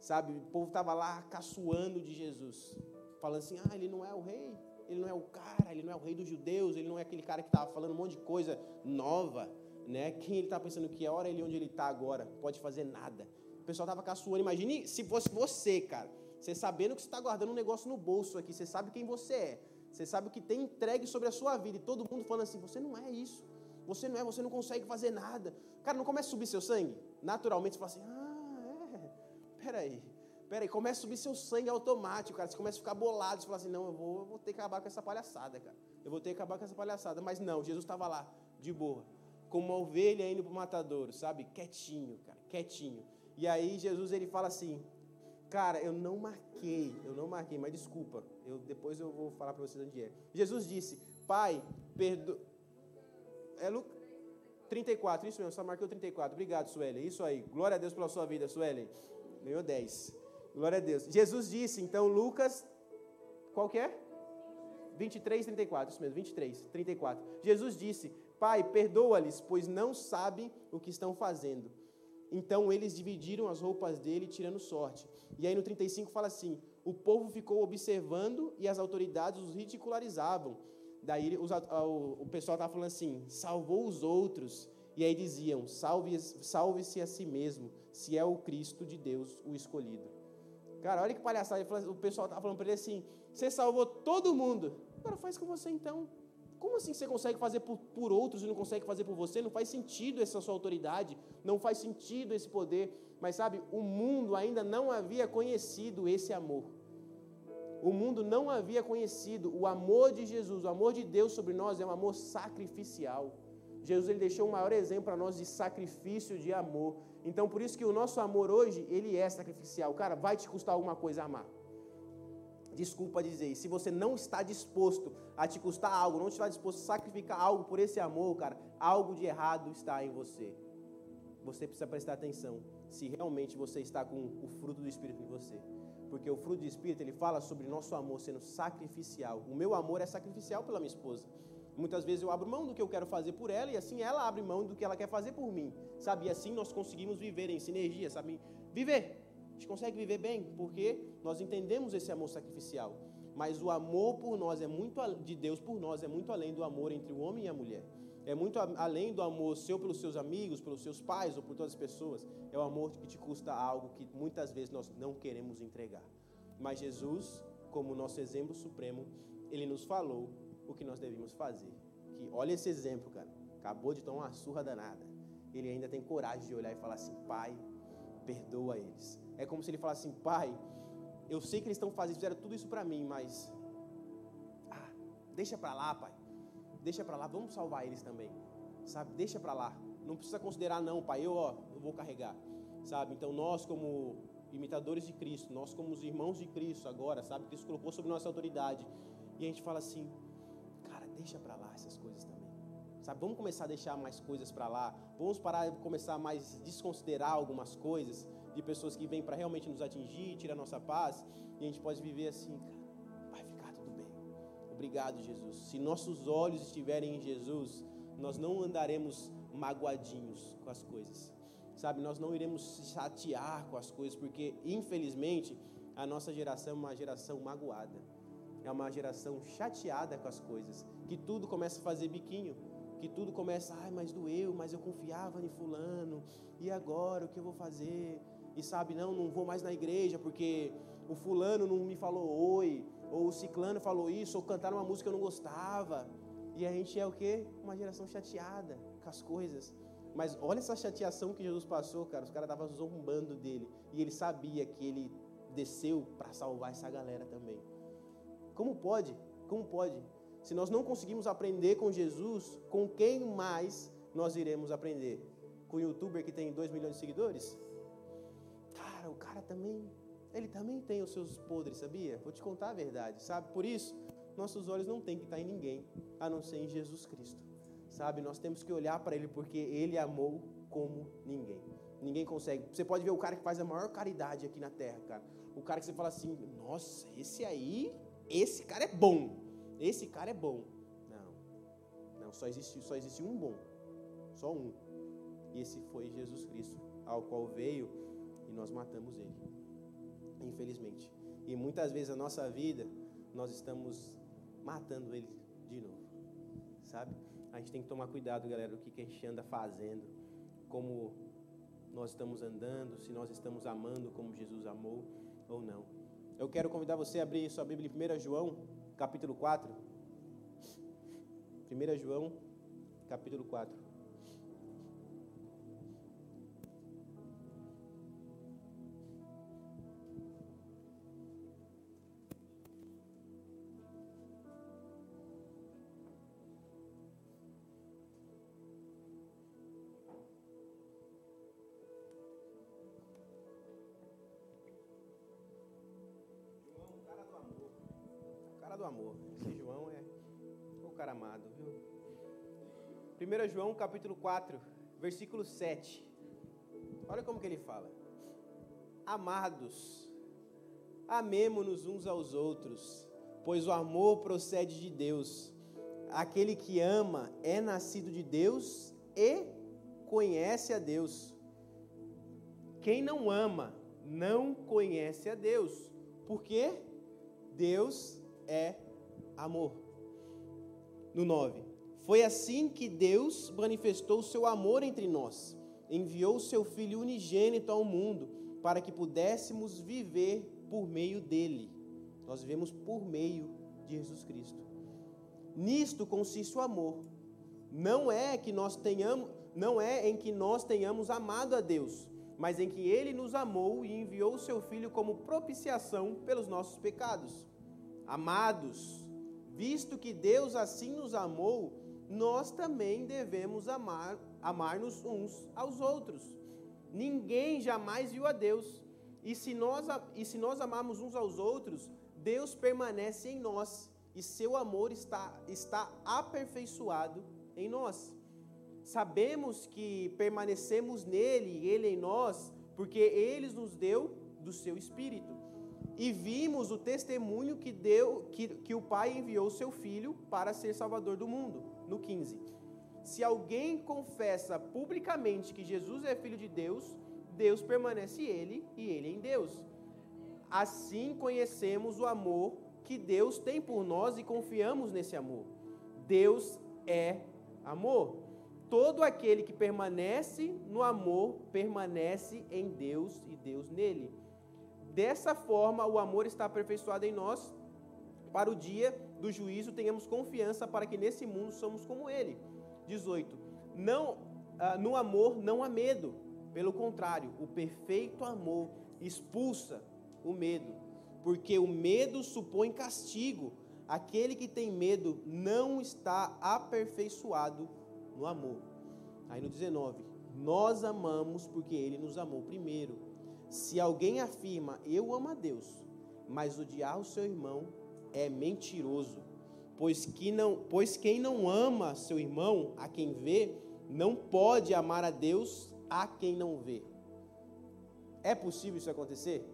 Sabe, o povo estava lá caçoando de Jesus, falando assim: ah, ele não é o rei, ele não é o cara, ele não é o rei dos judeus, ele não é aquele cara que estava falando um monte de coisa nova, né? Quem ele está pensando que é? Hora ele onde ele está agora, pode fazer nada. O pessoal estava caçoando. Imagine se fosse você, cara, você sabendo que você está guardando um negócio no bolso aqui, você sabe quem você é, você sabe o que tem entregue sobre a sua vida, e todo mundo falando assim: você não é isso, você não é, você não consegue fazer nada. Cara, não começa a subir seu sangue? Naturalmente você fala assim: ah, é, peraí. Peraí, começa a subir seu sangue automático, cara. Você começa a ficar bolado. Você fala assim: não, eu vou, eu vou ter que acabar com essa palhaçada, cara. Eu vou ter que acabar com essa palhaçada. Mas não, Jesus estava lá, de boa. Como uma ovelha indo para o matadouro, sabe? Quietinho, cara, quietinho. E aí Jesus ele fala assim: Cara, eu não marquei, eu não marquei, mas desculpa. Eu, depois eu vou falar para vocês onde é. Jesus disse: Pai, perdoa. É Lu... 34, isso mesmo, só marquei o 34. Obrigado, Suelen. Isso aí. Glória a Deus pela sua vida, Suelen. Ganhou 10. Glória a Deus. Jesus disse, então, Lucas, qual que é? 23, 34, isso mesmo, 23, 34. Jesus disse: Pai, perdoa-lhes, pois não sabem o que estão fazendo. Então eles dividiram as roupas dele, tirando sorte. E aí no 35 fala assim: O povo ficou observando e as autoridades os ridicularizavam. Daí os, o, o pessoal estava falando assim: salvou os outros. E aí diziam: salve-se salve a si mesmo, se é o Cristo de Deus, o escolhido. Cara, olha que palhaçada. O pessoal estava falando para ele assim: você salvou todo mundo. Agora faz com você então. Como assim você consegue fazer por, por outros e não consegue fazer por você? Não faz sentido essa sua autoridade, não faz sentido esse poder. Mas sabe, o mundo ainda não havia conhecido esse amor. O mundo não havia conhecido o amor de Jesus, o amor de Deus sobre nós é um amor sacrificial. Jesus ele deixou um maior exemplo para nós de sacrifício de amor. Então, por isso que o nosso amor hoje, ele é sacrificial. Cara, vai te custar alguma coisa amar. Desculpa dizer, e se você não está disposto a te custar algo, não está disposto a sacrificar algo por esse amor, cara, algo de errado está em você. Você precisa prestar atenção se realmente você está com o fruto do Espírito em você. Porque o fruto do Espírito, ele fala sobre nosso amor sendo sacrificial. O meu amor é sacrificial pela minha esposa. Muitas vezes eu abro mão do que eu quero fazer por ela e assim ela abre mão do que ela quer fazer por mim. Sabe? E assim nós conseguimos viver em sinergia, sabe? Viver. A gente consegue viver bem porque nós entendemos esse amor sacrificial. Mas o amor por nós é muito de Deus por nós é muito além do amor entre o homem e a mulher. É muito além do amor seu pelos seus amigos, pelos seus pais ou por todas as pessoas. É o amor que te custa algo que muitas vezes nós não queremos entregar. Mas Jesus, como nosso exemplo supremo, ele nos falou o que nós devemos fazer. Que olha esse exemplo, cara. Acabou de tomar uma surra danada. Ele ainda tem coragem de olhar e falar assim: Pai, perdoa eles. É como se ele falasse assim: Pai, eu sei que eles estão fazendo, fizeram tudo isso para mim, mas ah, deixa para lá, Pai. Deixa para lá, vamos salvar eles também. Sabe? Deixa para lá. Não precisa considerar não, Pai. Eu, ó, eu vou carregar. Sabe? Então nós como imitadores de Cristo, nós como os irmãos de Cristo agora, sabe? Cristo colocou sobre nossa autoridade. E a gente fala assim: deixa para lá essas coisas também. Sabe, vamos começar a deixar mais coisas para lá. Vamos parar de começar a mais desconsiderar algumas coisas de pessoas que vêm para realmente nos atingir, tirar nossa paz, e a gente pode viver assim, cara. Vai ficar tudo bem. Obrigado, Jesus. Se nossos olhos estiverem em Jesus, nós não andaremos magoadinhos com as coisas. Sabe, nós não iremos chatear com as coisas, porque infelizmente a nossa geração é uma geração magoada é uma geração chateada com as coisas, que tudo começa a fazer biquinho, que tudo começa, ai, mas doeu, mas eu confiava em fulano, e agora o que eu vou fazer? E sabe, não, não vou mais na igreja porque o fulano não me falou oi, ou o ciclano falou isso, ou cantaram uma música que eu não gostava. E a gente é o quê? Uma geração chateada com as coisas. Mas olha essa chateação que Jesus passou, cara. Os caras estavam zombando dele. E ele sabia que ele desceu para salvar essa galera também. Como pode? Como pode? Se nós não conseguimos aprender com Jesus, com quem mais nós iremos aprender? Com o youtuber que tem 2 milhões de seguidores? Cara, o cara também, ele também tem os seus podres, sabia? Vou te contar a verdade, sabe? Por isso, nossos olhos não têm que estar em ninguém. a não ser em Jesus Cristo. Sabe, nós temos que olhar para Ele porque Ele amou como ninguém. Ninguém consegue. Você pode ver o cara que faz a maior caridade aqui na terra, cara. O cara que você fala assim, nossa, esse aí, esse cara é bom. Esse cara é bom. Não, não, só existe, só existe um bom. Só um. E esse foi Jesus Cristo, ao qual veio e nós matamos ele. Infelizmente. E muitas vezes a nossa vida, nós estamos matando ele de novo. Sabe? A gente tem que tomar cuidado, galera, o que a gente anda fazendo, como nós estamos andando, se nós estamos amando como Jesus amou ou não. Eu quero convidar você a abrir sua Bíblia em 1 João, capítulo 4. 1 João, capítulo 4. 1 João capítulo 4, versículo 7. Olha como que ele fala. Amados, amemo-nos uns aos outros, pois o amor procede de Deus. Aquele que ama é nascido de Deus e conhece a Deus. Quem não ama não conhece a Deus, porque Deus é amor. No 9. Foi assim que Deus manifestou seu amor entre nós. Enviou seu Filho unigênito ao mundo para que pudéssemos viver por meio dele. Nós vivemos por meio de Jesus Cristo. Nisto consiste o amor. Não é que nós tenhamos, não é em que nós tenhamos amado a Deus, mas em que ele nos amou e enviou o seu filho como propiciação pelos nossos pecados. Amados, visto que Deus assim nos amou, nós também devemos amar, amar-nos uns aos outros. Ninguém jamais viu a Deus. E se nós e se nós amarmos uns aos outros, Deus permanece em nós e seu amor está está aperfeiçoado em nós. Sabemos que permanecemos nele e ele em nós, porque ele nos deu do seu espírito e vimos o testemunho que deu que, que o Pai enviou seu filho para ser salvador do mundo. No 15. Se alguém confessa publicamente que Jesus é filho de Deus, Deus permanece ele e ele em Deus. Assim conhecemos o amor que Deus tem por nós e confiamos nesse amor. Deus é amor. Todo aquele que permanece no amor permanece em Deus e Deus nele. Dessa forma, o amor está aperfeiçoado em nós, para o dia do juízo tenhamos confiança para que nesse mundo somos como ele. 18. Não, ah, no amor não há medo, pelo contrário, o perfeito amor expulsa o medo, porque o medo supõe castigo. Aquele que tem medo não está aperfeiçoado no amor. Aí no 19, nós amamos porque ele nos amou primeiro. Se alguém afirma eu amo a Deus, mas odiar o seu irmão é mentiroso, pois, que não, pois quem não ama seu irmão, a quem vê, não pode amar a Deus a quem não vê. É possível isso acontecer?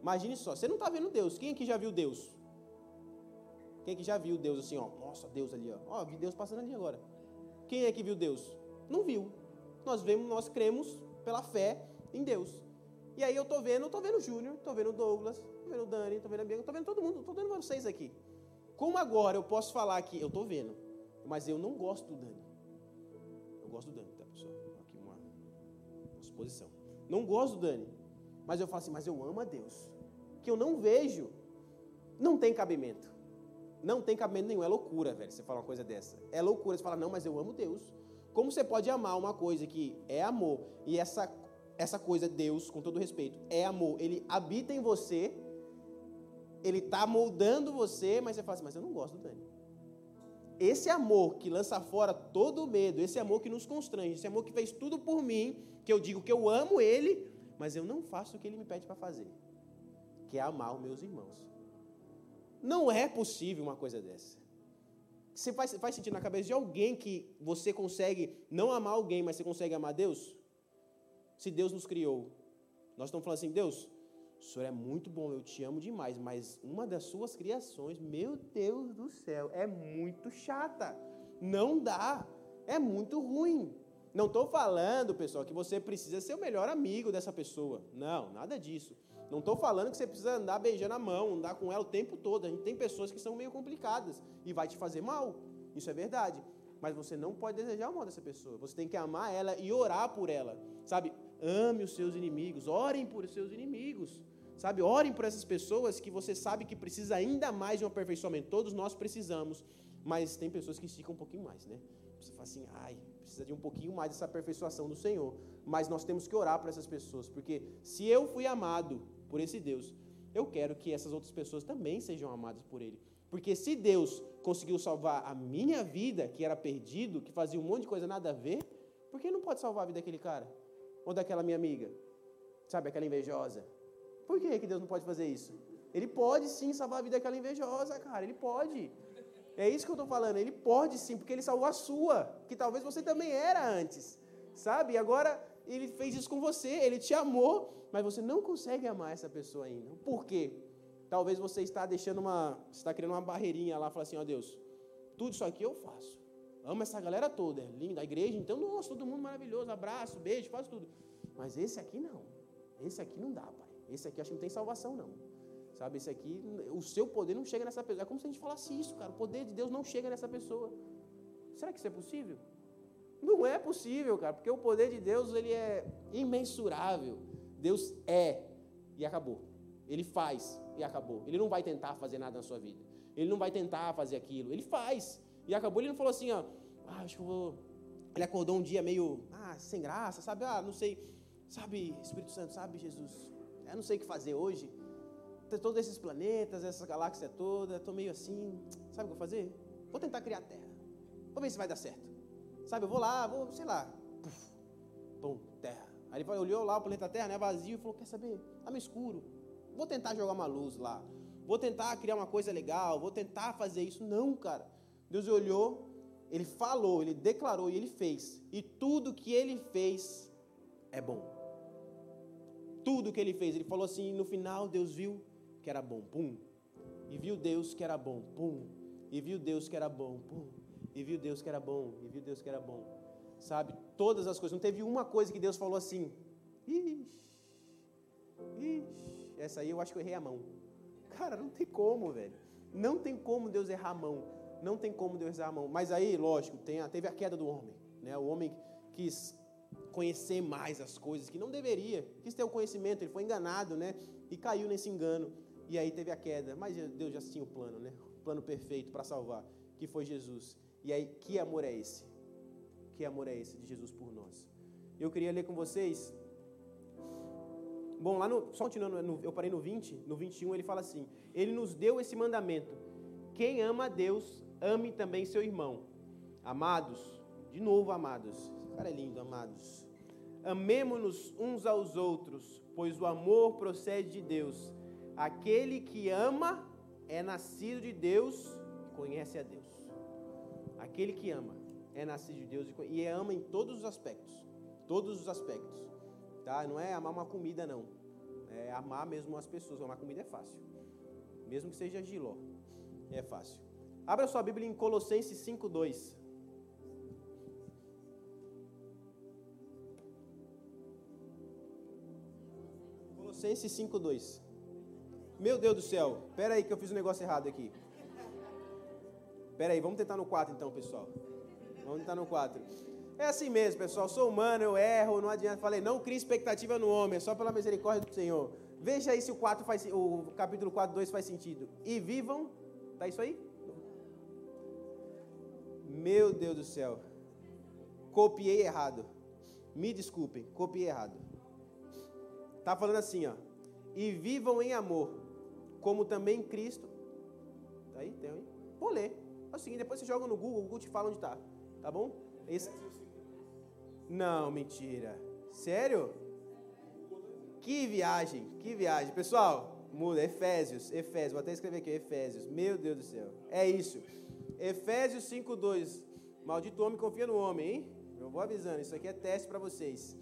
Imagine só, você não está vendo Deus. Quem aqui já viu Deus? Quem aqui já viu Deus assim, ó? Nossa, Deus ali, ó. Ó, vi Deus passando ali agora. Quem é que viu Deus? Não viu. Nós vemos, nós cremos pela fé em Deus. E aí eu tô vendo, tô vendo o Júnior, tô vendo o Douglas, tô vendo o Dani, tô vendo a Bianca, tô vendo todo mundo, tô vendo vocês aqui. Como agora eu posso falar que eu tô vendo, mas eu não gosto do Dani. Eu gosto do Dani, tá, pessoal? Aqui uma, uma suposição. Não gosto do Dani, mas eu falo assim, mas eu amo a Deus. Que eu não vejo. Não tem cabimento. Não tem cabimento nenhum. É loucura, velho, você falar uma coisa dessa. É loucura você falar, não, mas eu amo Deus. Como você pode amar uma coisa que é amor e essa essa coisa, Deus, com todo respeito, é amor. Ele habita em você, ele está moldando você, mas você fala assim, mas eu não gosto do Dani. Esse amor que lança fora todo o medo, esse amor que nos constrange, esse amor que fez tudo por mim, que eu digo que eu amo ele, mas eu não faço o que ele me pede para fazer, que é amar os meus irmãos. Não é possível uma coisa dessa. Você faz, faz sentido na cabeça de alguém que você consegue não amar alguém, mas você consegue amar Deus? Se Deus nos criou, nós estamos falando assim, Deus, o Senhor é muito bom, eu te amo demais, mas uma das suas criações, meu Deus do céu, é muito chata. Não dá. É muito ruim. Não estou falando, pessoal, que você precisa ser o melhor amigo dessa pessoa. Não, nada disso. Não estou falando que você precisa andar beijando a mão, andar com ela o tempo todo. A gente tem pessoas que são meio complicadas e vai te fazer mal. Isso é verdade. Mas você não pode desejar o mal dessa pessoa. Você tem que amar ela e orar por ela. Sabe? Ame os seus inimigos. Orem por seus inimigos. Sabe? Orem por essas pessoas que você sabe que precisa ainda mais de um aperfeiçoamento. Todos nós precisamos. Mas tem pessoas que esticam um pouquinho mais, né? Você fala assim, ai, precisa de um pouquinho mais dessa aperfeiçoação do Senhor. Mas nós temos que orar por essas pessoas, porque se eu fui amado por esse Deus, eu quero que essas outras pessoas também sejam amadas por Ele. Porque se Deus conseguiu salvar a minha vida, que era perdido, que fazia um monte de coisa nada a ver, por que não pode salvar a vida daquele cara? Ou daquela minha amiga? Sabe, aquela invejosa? Por que, que Deus não pode fazer isso? Ele pode sim salvar a vida daquela invejosa, cara, ele pode. É isso que eu estou falando. Ele pode sim, porque ele salvou a sua, que talvez você também era antes, sabe? E agora ele fez isso com você, ele te amou, mas você não consegue amar essa pessoa ainda. Por quê? Talvez você está deixando uma, está criando uma barreirinha lá, fala assim, ó oh, Deus, tudo isso aqui eu faço. Amo essa galera toda, é linda, a igreja, então, nossa, todo mundo maravilhoso, abraço, beijo, faço tudo. Mas esse aqui não. Esse aqui não dá, pai. Esse aqui acho que não tem salvação, não. Sabe, esse aqui, o seu poder não chega nessa pessoa. É como se a gente falasse isso, cara. O poder de Deus não chega nessa pessoa. Será que isso é possível? Não é possível, cara, porque o poder de Deus ele é imensurável. Deus é e acabou. Ele faz e acabou. Ele não vai tentar fazer nada na sua vida. Ele não vai tentar fazer aquilo. Ele faz e acabou. Ele não falou assim, ó, ah, acho que vou. Ele acordou um dia meio, ah, sem graça, sabe? Ah, não sei, sabe, Espírito Santo, sabe, Jesus? Eu não sei o que fazer hoje todos esses planetas, essa galáxia toda, estou meio assim, sabe o que vou fazer? Vou tentar criar a Terra. Vou ver se vai dar certo. Sabe, eu vou lá, vou, sei lá, puf, bom, Terra. Aí ele olhou lá o planeta Terra, né, vazio, e falou, quer saber? Está meio escuro. Vou tentar jogar uma luz lá. Vou tentar criar uma coisa legal, vou tentar fazer isso. Não, cara. Deus olhou, ele falou, ele declarou e ele fez. E tudo que ele fez é bom. Tudo que ele fez, ele falou assim, no final Deus viu que era bom, pum. E viu Deus que era bom, pum. E viu Deus que era bom, pum. E viu Deus que era bom, e viu Deus que era bom. Sabe? Todas as coisas. Não teve uma coisa que Deus falou assim. Ixi, ixi. Essa aí eu acho que eu errei a mão. Cara, não tem como, velho. Não tem como Deus errar a mão. Não tem como Deus errar a mão. Mas aí, lógico, tem a, teve a queda do homem. Né? O homem quis conhecer mais as coisas que não deveria. Quis ter o conhecimento, ele foi enganado, né? E caiu nesse engano. E aí teve a queda, mas Deus já tinha o plano, né? O plano perfeito para salvar, que foi Jesus. E aí, que amor é esse? Que amor é esse de Jesus por nós? Eu queria ler com vocês. Bom, lá no. Só continuando, eu parei no 20, no 21, ele fala assim: Ele nos deu esse mandamento. Quem ama a Deus, ame também seu irmão. Amados, de novo, amados. Esse cara é lindo, amados. Amemo-nos uns aos outros, pois o amor procede de Deus. Aquele que ama é nascido de Deus e conhece a Deus. Aquele que ama é nascido de Deus e, ama em todos os aspectos. Todos os aspectos. Tá? Não é amar uma comida, não. É amar mesmo as pessoas. Amar comida é fácil. Mesmo que seja giló. É fácil. Abra sua Bíblia em Colossenses 5,2. Colossenses 5,2. Meu Deus do céu, espera aí que eu fiz um negócio errado aqui. Espera aí, vamos tentar no 4 então, pessoal. Vamos tentar no 4. É assim mesmo, pessoal. Sou humano, eu erro, não adianta. Falei, não crie expectativa no homem, é só pela misericórdia do Senhor. Veja aí se o 4 faz o capítulo 4, 2 faz sentido. E vivam. Tá isso aí? Meu Deus do céu. Copiei errado. Me desculpem, copiei errado. Tá falando assim, ó. E vivam em amor, como também Cristo. Tá aí? Tem aí? Vou ler. É o seguinte, depois você joga no Google, o Google te fala onde está. Tá bom? Esse... Não, mentira. Sério? Que viagem, que viagem. Pessoal, muda, Efésios, Efésios, vou até escrever aqui, Efésios. Meu Deus do céu. É isso. Efésios 5:2. Maldito homem confia no homem, hein? Eu vou avisando, isso aqui é teste para vocês.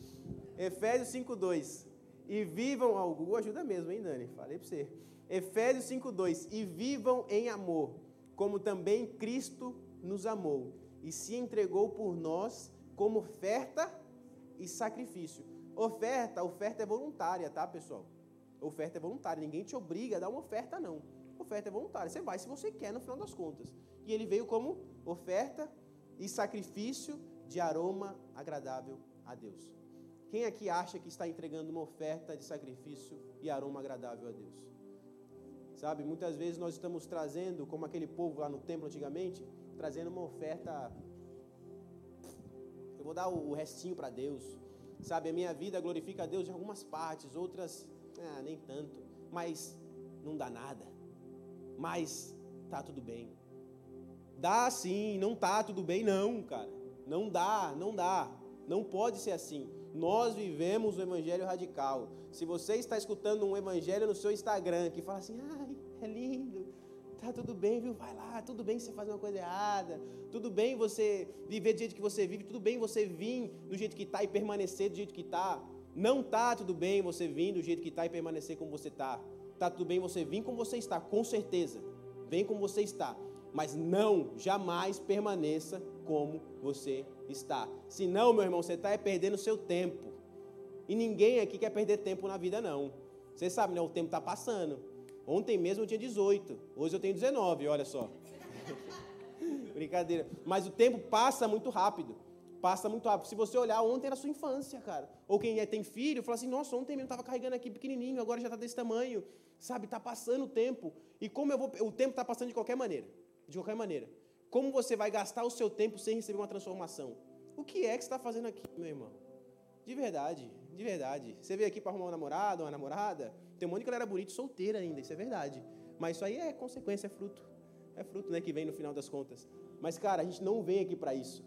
Efésios 5:2. E vivam, ó, o Google ajuda mesmo, hein, Dani? Falei para você. Efésios 5:2. E vivam em amor, como também Cristo nos amou e se entregou por nós como oferta e sacrifício. Oferta, oferta é voluntária, tá, pessoal? Oferta é voluntária, ninguém te obriga a dar uma oferta não. Oferta é voluntária, você vai se você quer no final das contas. E ele veio como oferta e sacrifício de aroma agradável a Deus. Quem aqui acha que está entregando uma oferta de sacrifício e aroma agradável a Deus? Sabe, muitas vezes nós estamos trazendo, como aquele povo lá no templo antigamente, trazendo uma oferta. Eu vou dar o restinho para Deus. Sabe, a minha vida glorifica a Deus em algumas partes, outras ah, nem tanto. Mas não dá nada. Mas tá tudo bem. Dá sim, não tá tudo bem, não, cara. Não dá, não dá. Não pode ser assim. Nós vivemos o evangelho radical. Se você está escutando um evangelho no seu Instagram que fala assim, ai, é lindo, tá tudo bem, viu? Vai lá, tudo bem você fazer uma coisa errada, tudo bem você viver do jeito que você vive, tudo bem você vir do jeito que está e permanecer do jeito que está. Não tá tudo bem você vir do jeito que está e permanecer como você está. Tá tudo bem você vir como você está, com certeza. Vem como você está. Mas não, jamais permaneça como você está. Senão, meu irmão, você está perdendo seu tempo. E ninguém aqui quer perder tempo na vida, não. Você sabe, né? O tempo está passando. Ontem mesmo eu tinha 18, hoje eu tenho 19, olha só. (laughs) Brincadeira. Mas o tempo passa muito rápido. Passa muito rápido. Se você olhar, ontem era sua infância, cara. Ou quem é, tem filho, fala assim: nossa, ontem mesmo estava carregando aqui pequenininho, agora já está desse tamanho. Sabe, está passando o tempo. E como eu vou. O tempo está passando de qualquer maneira. De qualquer maneira. Como você vai gastar o seu tempo sem receber uma transformação? O que é que você está fazendo aqui, meu irmão? De verdade, de verdade. Você veio aqui para arrumar um namorado, uma namorada? Tem um monte de galera bonita solteira ainda, isso é verdade. Mas isso aí é consequência, é fruto. É fruto, né, que vem no final das contas. Mas, cara, a gente não vem aqui para isso.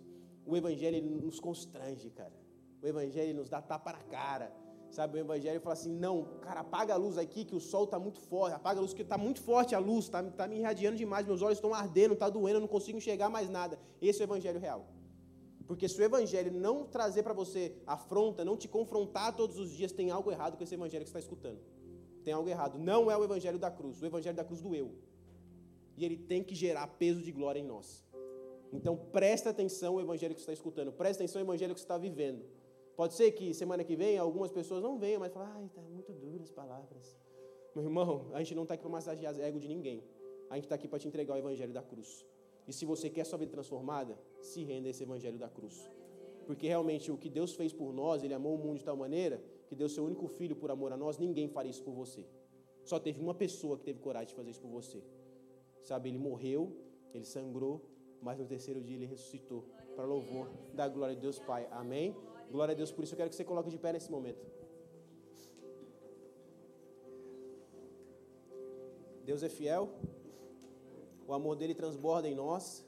O evangelho nos constrange, cara. O evangelho nos dá tapa na cara. Sabe, o evangelho fala assim: "Não, cara, apaga a luz aqui que o sol está muito forte. Apaga a luz que está muito forte a luz, está tá me irradiando demais, meus olhos estão ardendo, está doendo, eu não consigo enxergar mais nada". Esse é o evangelho real. Porque se o evangelho não trazer para você afronta, não te confrontar todos os dias, tem algo errado com esse evangelho que você está escutando tem algo errado. Não é o evangelho da cruz, o evangelho da cruz do eu. E ele tem que gerar peso de glória em nós. Então presta atenção ao evangelho que você está escutando, presta atenção ao evangelho que você está vivendo. Pode ser que semana que vem algumas pessoas não venham, mas falam, ai, está muito duras as palavras. Meu irmão, a gente não está aqui para massagear ego de ninguém. A gente está aqui para te entregar o evangelho da cruz. E se você quer sua vida transformada, se renda a esse evangelho da cruz. Porque realmente o que Deus fez por nós, Ele amou o mundo de tal maneira que deu seu único filho por amor a nós, ninguém faria isso por você. Só teve uma pessoa que teve coragem de fazer isso por você. Sabe, ele morreu, ele sangrou, mas no terceiro dia ele ressuscitou. Para louvor da glória de Deus Pai. Amém? Glória a Deus. Por isso eu quero que você coloque de pé nesse momento. Deus é fiel. O amor dele transborda em nós.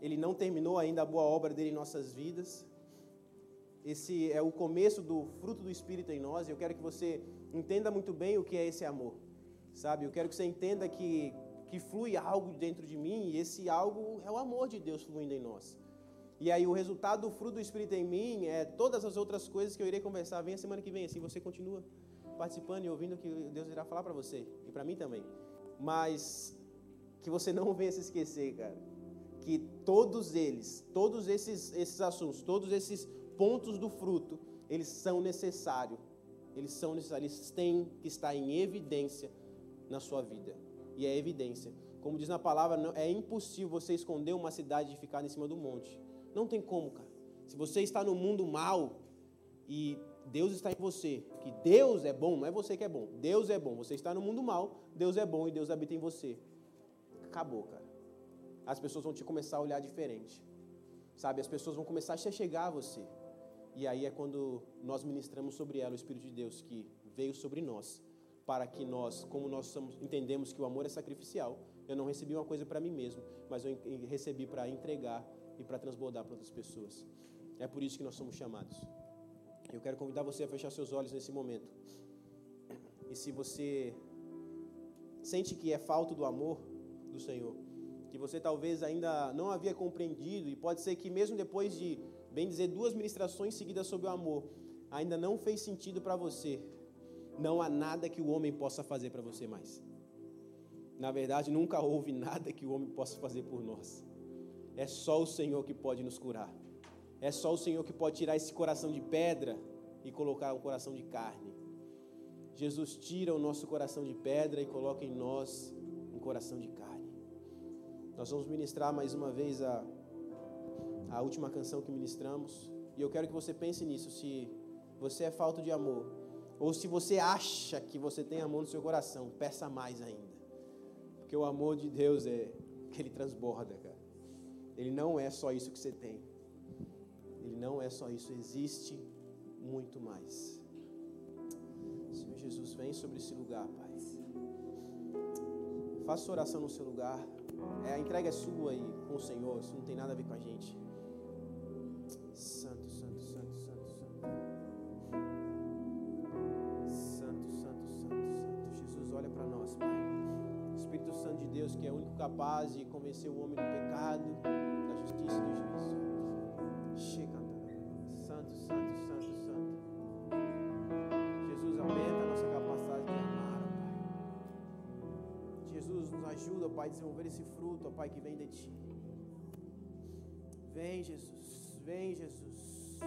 Ele não terminou ainda a boa obra dele em nossas vidas. Esse é o começo do fruto do Espírito em nós. E eu quero que você entenda muito bem o que é esse amor, sabe? Eu quero que você entenda que que flui algo dentro de mim e esse algo é o amor de Deus fluindo em nós. E aí o resultado do fruto do Espírito em mim é todas as outras coisas que eu irei conversar. Vem a semana que vem, assim você continua participando e ouvindo o que Deus irá falar para você e para mim também. Mas que você não venha se esquecer, cara, que todos eles, todos esses esses assuntos, todos esses pontos do fruto, eles são necessários. Eles são necessários, eles têm que estar em evidência na sua vida. E é evidência. Como diz na palavra, é impossível você esconder uma cidade e ficar em cima do monte. Não tem como, cara. Se você está no mundo mal e Deus está em você, que Deus é bom, não é você que é bom. Deus é bom. Você está no mundo mal, Deus é bom e Deus habita em você. Acabou, cara. As pessoas vão te começar a olhar diferente. Sabe, as pessoas vão começar a chegar a você. E aí é quando nós ministramos sobre ela o Espírito de Deus que veio sobre nós, para que nós, como nós somos, entendemos que o amor é sacrificial, eu não recebi uma coisa para mim mesmo, mas eu recebi para entregar e para transbordar para outras pessoas. É por isso que nós somos chamados. Eu quero convidar você a fechar seus olhos nesse momento. E se você sente que é falta do amor do Senhor, que você talvez ainda não havia compreendido, e pode ser que mesmo depois de, bem dizer, duas ministrações seguidas sobre o amor, ainda não fez sentido para você, não há nada que o homem possa fazer para você mais. Na verdade, nunca houve nada que o homem possa fazer por nós. É só o Senhor que pode nos curar. É só o Senhor que pode tirar esse coração de pedra e colocar um coração de carne. Jesus tira o nosso coração de pedra e coloca em nós um coração de carne. Nós vamos ministrar mais uma vez a, a última canção que ministramos. E eu quero que você pense nisso. Se você é falta de amor, ou se você acha que você tem amor no seu coração, peça mais ainda. Porque o amor de Deus é que ele transborda, cara. Ele não é só isso que você tem. Ele não é só isso, existe muito mais. Senhor Jesus, vem sobre esse lugar, Pai. Faça oração no seu lugar. É, a entrega é sua e com o Senhor, isso não tem nada a ver com a gente. Santo, capaz convencer o homem do pecado, da justiça e do juízo. Chega, Santo, santo, santo, santo. Jesus, aumenta a nossa capacidade de amar, Pai. Jesus, nos ajuda, Pai, a desenvolver esse fruto, Pai, que vem de Ti. Vem, Jesus. Vem, Jesus.